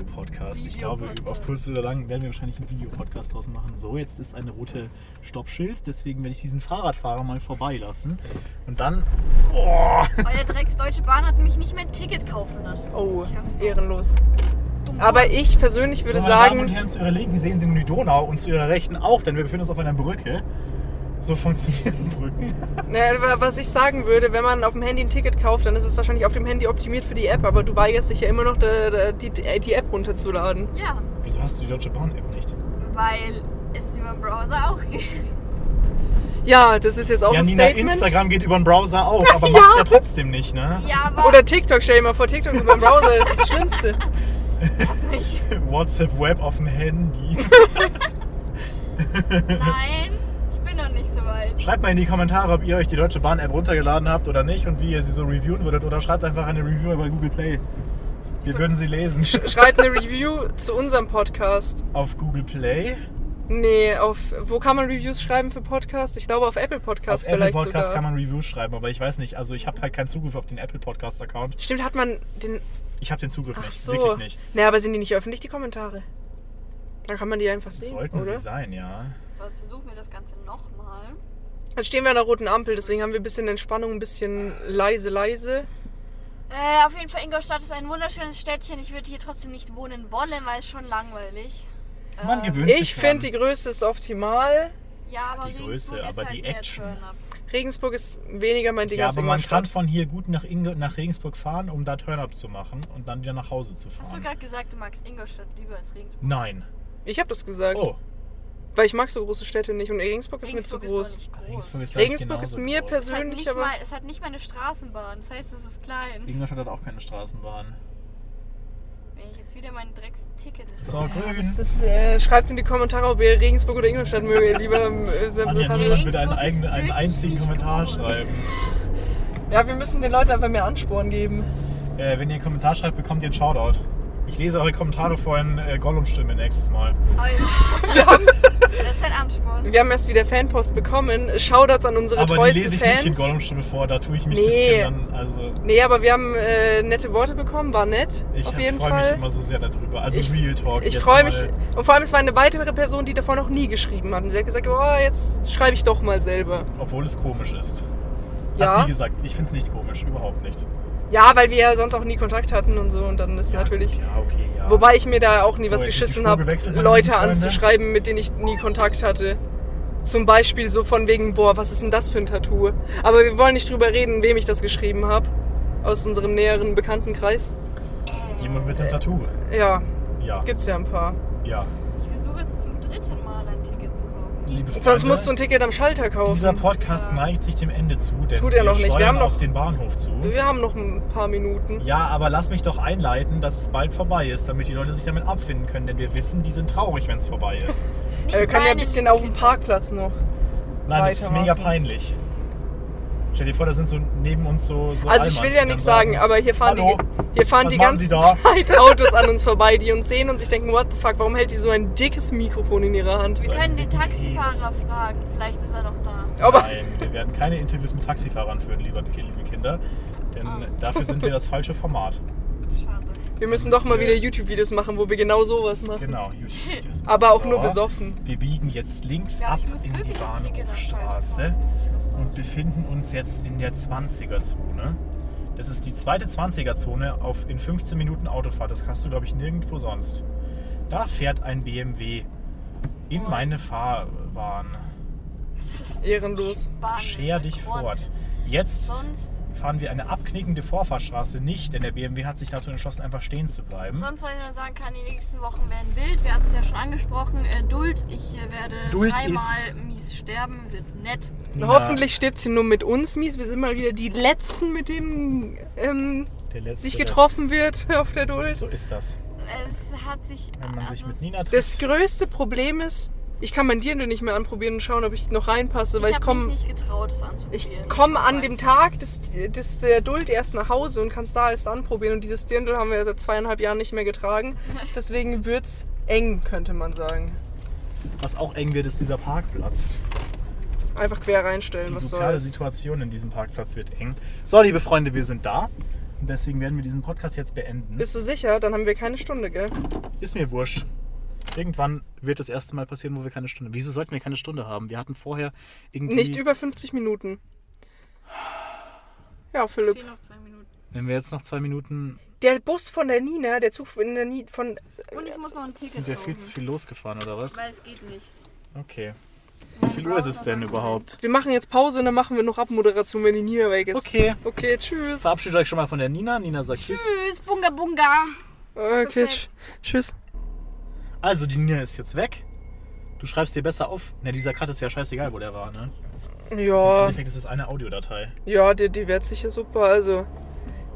Videopodcast. Ich glaube, auf kurz oder lang werden wir wahrscheinlich einen Videopodcast draus machen. So, jetzt ist eine rote Stoppschild, deswegen werde ich diesen Fahrradfahrer mal vorbeilassen. Und dann. Oh, Eure Drecks Deutsche Bahn hat mich nicht mehr ein Ticket kaufen lassen. Oh, ehrenlos. Aber ich persönlich würde so, meine Damen und sagen, Herren, zu Ihrer Linken sehen Sie nun die Donau und zu Ihrer Rechten auch, denn wir befinden uns auf einer Brücke. So funktionieren Brücken. naja, was ich sagen würde, wenn man auf dem Handy ein Ticket kauft, dann ist es wahrscheinlich auf dem Handy optimiert für die App, aber du weigerst dich ja immer noch, da- die, die App runterzuladen. Ja, Wieso hast du die Deutsche Bahn-App nicht? weil es über den Browser auch geht. Ja, das ist jetzt auch ja, ein Nina, Statement. Instagram geht über den Browser auch, aber machst ja trotzdem nicht, ne? Ja, aber Oder TikTok, stell dir mal vor, TikTok über den Browser ist das Schlimmste. nicht. WhatsApp Web auf dem Handy. Nein, noch nicht so weit. Schreibt mal in die Kommentare, ob ihr euch die Deutsche Bahn-App runtergeladen habt oder nicht und wie ihr sie so reviewen würdet. Oder schreibt einfach eine Review bei Google Play. Wir würden sie lesen. Schreibt eine Review zu unserem Podcast. Auf Google Play. Nee, auf wo kann man Reviews schreiben für Podcasts? Ich glaube auf Apple Auf Podcasts Apple vielleicht Podcast sogar. kann man Reviews schreiben, aber ich weiß nicht. Also ich habe halt keinen Zugriff auf den Apple Podcast-Account. Stimmt, hat man den. Ich habe den Zugriff Ach nicht. so. Wirklich nicht. Nee, aber sind die nicht öffentlich, die Kommentare? Dann kann man die einfach sehen, Sollten oder? sie sein, ja. So, jetzt versuchen wir das Ganze nochmal. Dann stehen wir an der roten Ampel, deswegen haben wir ein bisschen Entspannung, ein bisschen leise, leise. Äh, auf jeden Fall, Ingolstadt ist ein wunderschönes Städtchen. Ich würde hier trotzdem nicht wohnen wollen, weil es schon langweilig. Man Äh, gewöhnt sich Ich finde, die. Größe ist optimal. Ja, aber die Regensburg Größe, ist aber halt die Action. Regensburg ist weniger mein Ding Ja, als aber man kann Ingolstadt. von hier gut nach, Inge nach Regensburg fahren, um da Turn-Up zu machen und dann wieder nach Hause zu Hast du fahren. gerade gesagt, du magst Ingolstadt lieber als Regensburg? Nein. Ich habe das gesagt, Oh, weil ich mag so große Städte nicht und Regensburg ist mir zu Regensburg groß. ist doch nicht groß. Regensburg ist, Regensburg ist genauso mir groß. es, hat persönlich nicht aber. mal, es hat nicht mal eine Straßenbahn, das heißt, es ist klein. Ingolstadt hat auch keine Straßenbahn. Wenn ich jetzt wieder mein Drecksticket So, grün. ist, äh, schreibt in die Kommentare, ob ihr Regensburg oder Ingolstadt mögt, lieber äh, Anja, Sample- niemand Regensburg bitte einen, ist eigenen, einen einzigen Kommentar groß. schreiben. Ja, wir müssen den Leuten einfach mehr Ansporn geben. Äh, wenn ihr einen Kommentar schreibt, bekommt ihr einen Shoutout. Ich lese eure Kommentare vor in äh, Gollum-Stimme nächstes Mal. Das ist ein Ansporn. Wir haben erst wieder Fanpost bekommen. Shoutouts an unsere Aber die treuesten lese ich nicht in Fans. Gollum-Stimme vor, da tue ich mich Nee. ein bisschen dann, also Nee, aber wir haben äh, nette Worte bekommen, war nett. ich auf jeden freue mich Fall. immer so sehr darüber. Also Ich- Real Talk. Ich freue mich. Und vor allem, es war eine weitere Person, die davor noch nie geschrieben hat. Und sie hat gesagt, oh, jetzt schreibe ich doch mal selber. Obwohl es komisch ist. Ja. Hat sie gesagt. Ich finde es nicht komisch, überhaupt nicht. Ja, weil wir ja sonst auch nie Kontakt hatten und so. Und dann ist Ja, natürlich. gut, Ja, okay, ja. Wobei ich mir da auch nie So, was geschissen habe, Leute anzuschreiben, mit denen ich nie Kontakt hatte. Zum Beispiel so von wegen, boah, was ist denn das für ein Tattoo? Aber wir wollen nicht drüber reden, wem ich das geschrieben habe. Aus unserem näheren Bekanntenkreis. Jemand mit einem Tattoo. Ja, Ja. gibt's ja ein paar. Ja. Ich versuche jetzt zum dritten Mal ein Ticket zu kaufen. Liebe Freunde, Sonst musst du ein Ticket am Schalter kaufen. dieser Podcast neigt sich dem Ende zu, denn Tut er noch nicht. Wir haben noch- auf den Bahnhof zu. Wir haben noch ein paar Minuten. Ja, aber lass mich doch einleiten, dass es bald vorbei ist, damit die Leute sich damit abfinden können, denn wir wissen, die sind traurig, wenn es vorbei ist. Äh, wir können ja ein bisschen auf dem. Parkplatz noch. Nein, das ist mega peinlich. Stell dir vor, da sind so neben uns so, so Also ich will ja nichts dann sagen, aber hier fahren Hallo, die, hier fahren die ganze? Zeit Autos an uns vorbei, die uns sehen und sich denken, what the fuck, warum hält die so ein dickes Mikrofon in ihrer Hand? Wir So können den Taxifahrer fragen. Vielleicht ist er noch da. Aber Nein, wir werden keine Interviews mit Taxifahrern führen, liebe, liebe Kinder. Denn Ah. dafür sind wir das falsche Format. Schade. wir müssen doch mal wieder YouTube-Videos machen, wo wir genau sowas machen. Genau, YouTube-Videos. Aber auch So, nur besoffen. Wir biegen jetzt links Ja, ab in die Bahnhofstraße und befinden uns jetzt in der 20er-Zone. Das ist die zweite 20er-Zone auf in 15 Minuten Autofahrt. Das hast du, glaube ich, nirgendwo sonst. Da fährt ein BMW in meine Fahrbahn. Ehrenlos. Bahn Scher in dich fort. Jetzt Sonst, fahren wir eine abknickende Vorfahrtsstraße nicht, denn der BMW hat sich dazu entschlossen, einfach stehen zu bleiben. sonst wollte ich nur sagen kann, die nächsten Wochen werden wild. Wir hatten es ja schon angesprochen. Äh, Duld, ich äh, werde Duld dreimal mies sterben. Wird nett. Nina, Hoffentlich stirbt sie nur mit uns mies. Wir sind mal wieder die Letzten, mit denen ähm, der Letzte, sich getroffen wird auf der Duld. So ist das. Es hat sich. Wenn man sich also mit es- Nina trifft. Das größte Problem ist, ich kann mein Dirndl nicht mehr anprobieren und schauen, ob ich noch reinpasse, weil ich, hab komme mich nicht getraut, es ich anzuprobieren. komme war an dem Tag des, des der Duld erst nach Hause und kann es da erst anprobieren. Und dieses Dirndl haben wir ja seit zweieinhalb Jahren nicht mehr getragen. Deswegen wird's eng, könnte man sagen. Was auch eng wird, ist dieser Parkplatz. Einfach quer reinstellen, Die was soziale soll's. Situation in diesem Parkplatz wird eng. So, liebe Freunde, wir sind da. Und deswegen werden wir diesen Podcast jetzt beenden. Bist du sicher? Dann haben wir keine Stunde, gell? Ist mir wurscht. Irgendwann wird das erste Mal passieren, wo wir keine Stunde. Wieso sollten wir keine Stunde haben? Wir hatten vorher irgendwie. Nicht über 50 Minuten. Ja, Es Philipp. fehlen noch zwei Minuten. Wenn wir jetzt noch zwei Minuten. Der Bus von der Nina, der Zug von der Nina, von... Und ich muss noch ein Ticket Sind wir viel kaufen, zu viel losgefahren oder was? Weil es geht nicht. Okay. Wie viel Uhr ist es denn überhaupt? Wir machen jetzt Pause und dann machen wir noch Abmoderation, wenn die Nina weg ist. Okay. Okay, tschüss. Verabschiedet euch schon mal von der Nina. Nina sagt Tschüss. Tschüss, Bunga Bunga. Okay, tsch- tschüss. Also, die Nina ist jetzt weg. Du schreibst dir besser auf. Ne, dieser Cut ist ja scheißegal, wo der war, ne? Im Ja, Endeffekt ist es eine Audiodatei. ja, die, die wird sicher super. Also,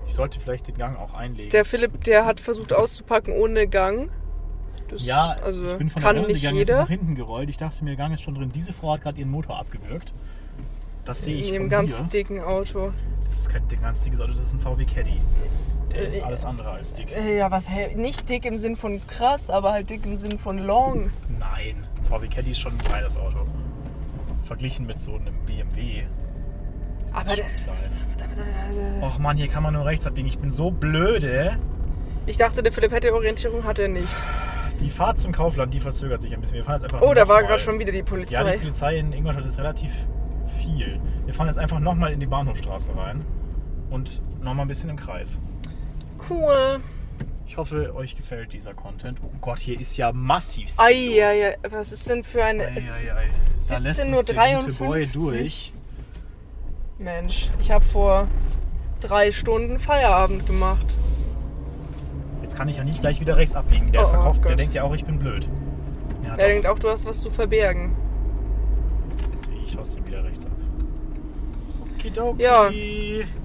Ich sollte vielleicht den Gang auch einlegen. der Philipp, der hat versucht auszupacken ohne Gang. Das, ja, also ich bin von kann der Bremse gegangen, jetzt ist nach hinten gerollt. Ich dachte mir, Gang ist schon drin. Diese Frau hat gerade ihren Motor abgewürgt. Das sehe ich In von dem ganz hier. dicken Auto. Das ist kein ganz dickes Auto, das ist ein VW Caddy. Der ist Äh, alles andere als dick. Äh, Ja, was nicht dick im Sinn von krass, aber halt dick im Sinn von long. Nein, ein VW Caddy ist schon ein kleines Auto. Verglichen mit so einem BMW. ist Aber schon klein. Och man, hier kann man nur rechts abbiegen. Ich bin so blöde. Ich dachte, der Philipp hätte Orientierung, hat er nicht. Die Fahrt zum Kaufland, die verzögert sich ein bisschen. Wir fahren jetzt einfach Oh, da war gerade schon wieder die Ja, Polizei. die Polizei in Ingolstadt ist relativ viel. Wir fahren jetzt einfach nochmal in die Bahnhofstraße rein und nochmal ein bisschen im Kreis. Cool. Ich hoffe, euch gefällt dieser Content. Oh Gott, hier ist ja massiv. Eieiei, was ist denn für eine. es ist, Da lässt 17:53 uns der gute Boy durch. Mensch, ich habe vor drei Stunden Feierabend gemacht. Jetzt kann ich ja nicht gleich wieder rechts abbiegen. Der Oh, oh verkauft, der Gott. denkt ja auch, ich bin blöd. Ja, Er doch. denkt auch, du hast was zu verbergen. Jetzt biege ich trotzdem wieder. Okidoki. Ja.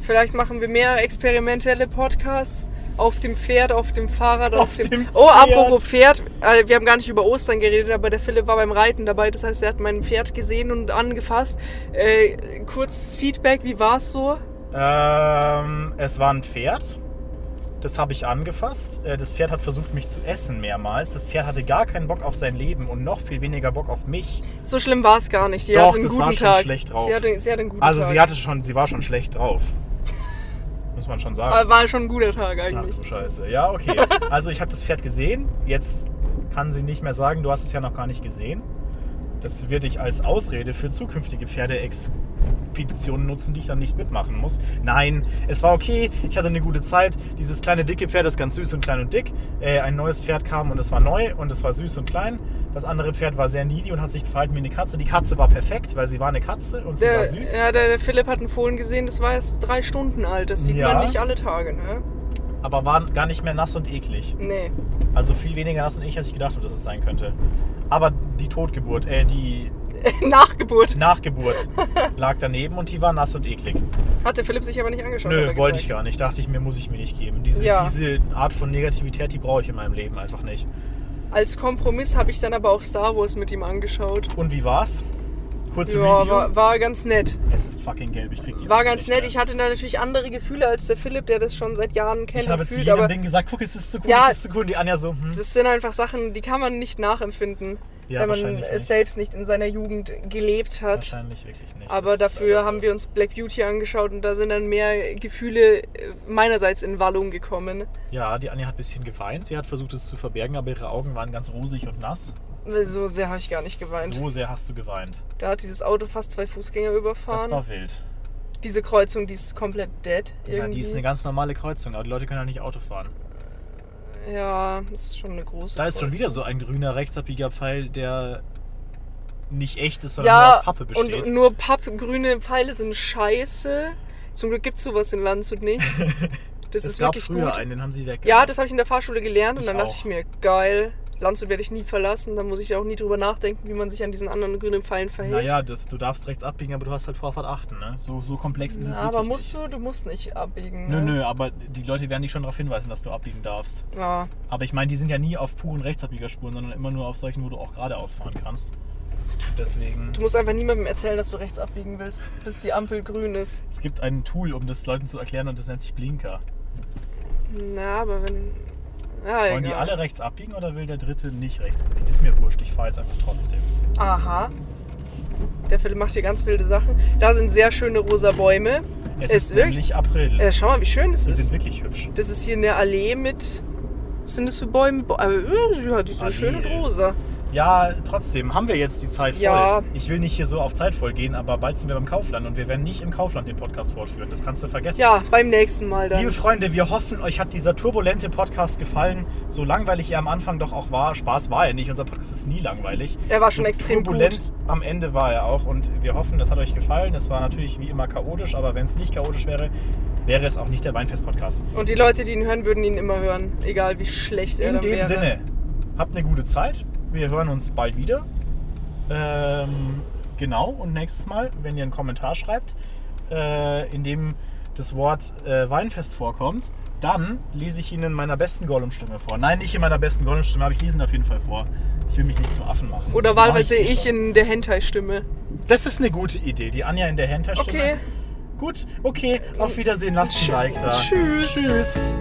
Vielleicht machen wir mehr experimentelle Podcasts auf dem Pferd, auf dem Fahrrad, auf, Auf dem. dem oh, apropos Pferd. äh, Wir haben gar nicht über Ostern geredet, aber der Philipp war beim Reiten dabei. Das heißt, er hat mein Pferd gesehen und angefasst. Äh, kurzes Feedback, wie war es so? Ähm, es war ein Pferd. Das habe ich angefasst. Äh, Das Pferd hat versucht, mich zu essen mehrmals. Das Pferd hatte gar keinen Bock auf sein Leben und noch viel weniger Bock auf mich. So schlimm war es gar nicht. Sie Doch, hatte einen das guten war schon Tag. schlecht drauf. Sie hatte, sie hatte einen guten Also Tag. sie hatte schon, sie war schon schlecht drauf. Muss man schon sagen. aber war schon ein guter Tag Ach eigentlich. du Scheiße. Ja, okay. Also ich habe das Pferd gesehen. Jetzt kann sie nicht mehr sagen, du hast es ja noch gar nicht gesehen. Das werde ich als Ausrede für zukünftige Pferdeexpeditionen nutzen, die ich dann nicht mitmachen muss. Nein, es war okay. Ich hatte eine gute Zeit. Dieses kleine dicke Pferd ist ganz süß und klein und dick. Äh, ein neues Pferd kam und es war neu und es war süß und klein. Das andere Pferd war sehr needy und hat sich verhalten wie eine Katze. Die Katze war perfekt, weil sie war eine Katze und sie war Der, süß. ja, der, der Philipp hat einen Fohlen gesehen, das war erst drei Stunden alt. Das sieht Ja. man nicht alle Tage, ne? Aber war gar nicht mehr nass und eklig. Nee. Also viel weniger nass und ich, als ich gedacht habe, dass es sein könnte. Aber die Totgeburt, äh, die Nachgeburt. Nachgeburt lag daneben und die war nass und eklig. Hat der Philipp sich aber nicht angeschaut. Nö, wollte ich gar nicht. Dachte ich mir, muss ich mir nicht geben. Diese, Ja. diese Art von Negativität, die brauche ich in meinem Leben einfach nicht. Als Kompromiss habe ich dann aber auch Star Wars mit ihm angeschaut. Und wie war's? Kurze Ja, Review. war, war ganz nett. Es ist fucking gelb, ich krieg die War ganz nett. Ich hatte da natürlich andere Gefühle als der Philipp, der das schon seit Jahren kennt Ich habe zu jedem Aber Ding gesagt, guck, es ist so cool, Ja, es ist so cool. Und die Anja so, hm. das sind einfach Sachen, die kann man nicht nachempfinden, Ja, wenn man es selbst nicht in seiner Jugend gelebt hat. Wahrscheinlich wirklich nicht. Aber Das dafür haben wir uns Black Beauty angeschaut und da sind dann mehr Gefühle äh, meinerseits in Wallung gekommen. Ja, die Anja hat ein bisschen geweint. Sie hat versucht, es zu verbergen, aber ihre Augen waren ganz rosig und nass. So sehr habe ich gar nicht geweint. So sehr hast du geweint. Da hat dieses Auto fast zwei Fußgänger Das überfahren. war wild. Diese Kreuzung, die ist komplett dead. Ja, Irgendwie. die ist eine ganz normale Kreuzung, aber die Leute können halt nicht Auto fahren. Ja, das ist schon eine große Da ist schon wieder so ein grüner rechtsabbieger Pfeil, der nicht echt ist, sondern nur Ja, aus Pappe besteht. und nur pappgrüne Pfeile sind scheiße. Zum Glück gibt es sowas in Landshut nicht. Das es ist gab wirklich früher gut. einen, den haben sie weg. Ja, das habe ich in der Fahrschule gelernt und Ich dann dachte auch. ich mir, geil, Landshut werde ich nie verlassen, da muss ich auch nie drüber nachdenken, wie man sich an diesen anderen grünen Pfeilen verhält. Naja, das, du darfst rechts abbiegen, aber du hast halt Vorfahrt achten. Ne? So, so komplex ist es Ja, aber wirklich musst nicht. du, du musst nicht abbiegen. Nö, ne? nö, aber die Leute werden dich schon darauf hinweisen, dass du abbiegen darfst. Ja, Aber ich meine, die sind ja nie auf puren Rechtsabbiegerspuren, sondern immer nur auf solchen, wo du auch geradeaus fahren kannst. Deswegen, du musst einfach niemandem erzählen, dass du rechts abbiegen willst, bis die Ampel grün ist. es gibt ein Tool, um das Leuten zu erklären und das nennt sich Blinker. Na, aber wenn. Ja, Wollen die alle rechts abbiegen oder will der dritte nicht rechts abbiegen? Ist mir wurscht, ich fahre jetzt einfach trotzdem. Aha. Der Philipp macht hier ganz wilde Sachen. Da sind sehr schöne rosa Bäume. Es Ist ist, wirklich- nämlich April. Äh, schau mal, wie schön das die sind ist. wirklich hübsch. Das ist hier eine Allee mit. Was sind das für Bäume? Äh, Ja, die sind Allee. schön und rosa. Ja, trotzdem haben wir jetzt die Zeit voll. Ja. Ich will nicht hier so auf Zeit voll gehen, aber bald sind wir beim Kaufland und wir werden nicht im Kaufland den Podcast fortführen. Das kannst du vergessen. Ja, beim nächsten Mal dann. Liebe Freunde, wir hoffen, euch hat dieser turbulente Podcast gefallen. So langweilig er am Anfang doch auch war. Spaß war er nicht. Unser Podcast ist nie langweilig. Er war schon so extrem turbulent gut. am Ende war er auch. Und wir hoffen, das hat euch gefallen. Es war natürlich wie immer chaotisch, aber wenn es nicht chaotisch wäre, wäre es auch nicht der Weinfest-Podcast. Und die Leute, die ihn hören, würden ihn immer hören. Egal wie schlecht er In dann dem wäre. Sinne, habt eine gute Zeit. Wir hören uns bald wieder. Ähm, genau, und nächstes Mal, wenn ihr einen Kommentar schreibt, äh, in dem das Wort äh, Weinfest vorkommt, dann lese ich Ihnen in meiner besten Gollum-Stimme vor. Nein, nicht in meiner besten Gollum-Stimme, aber ich lese ihn auf jeden Fall vor. Ich will mich nicht zum Affen machen. Oder wahlweise ich schon. in der Hentai-Stimme. Das ist eine gute Idee. Die Anja in der Hentai-Stimme. Okay. Gut, okay. Auf Wiedersehen. Lasst ein Like da. Tschüss. Tschüss.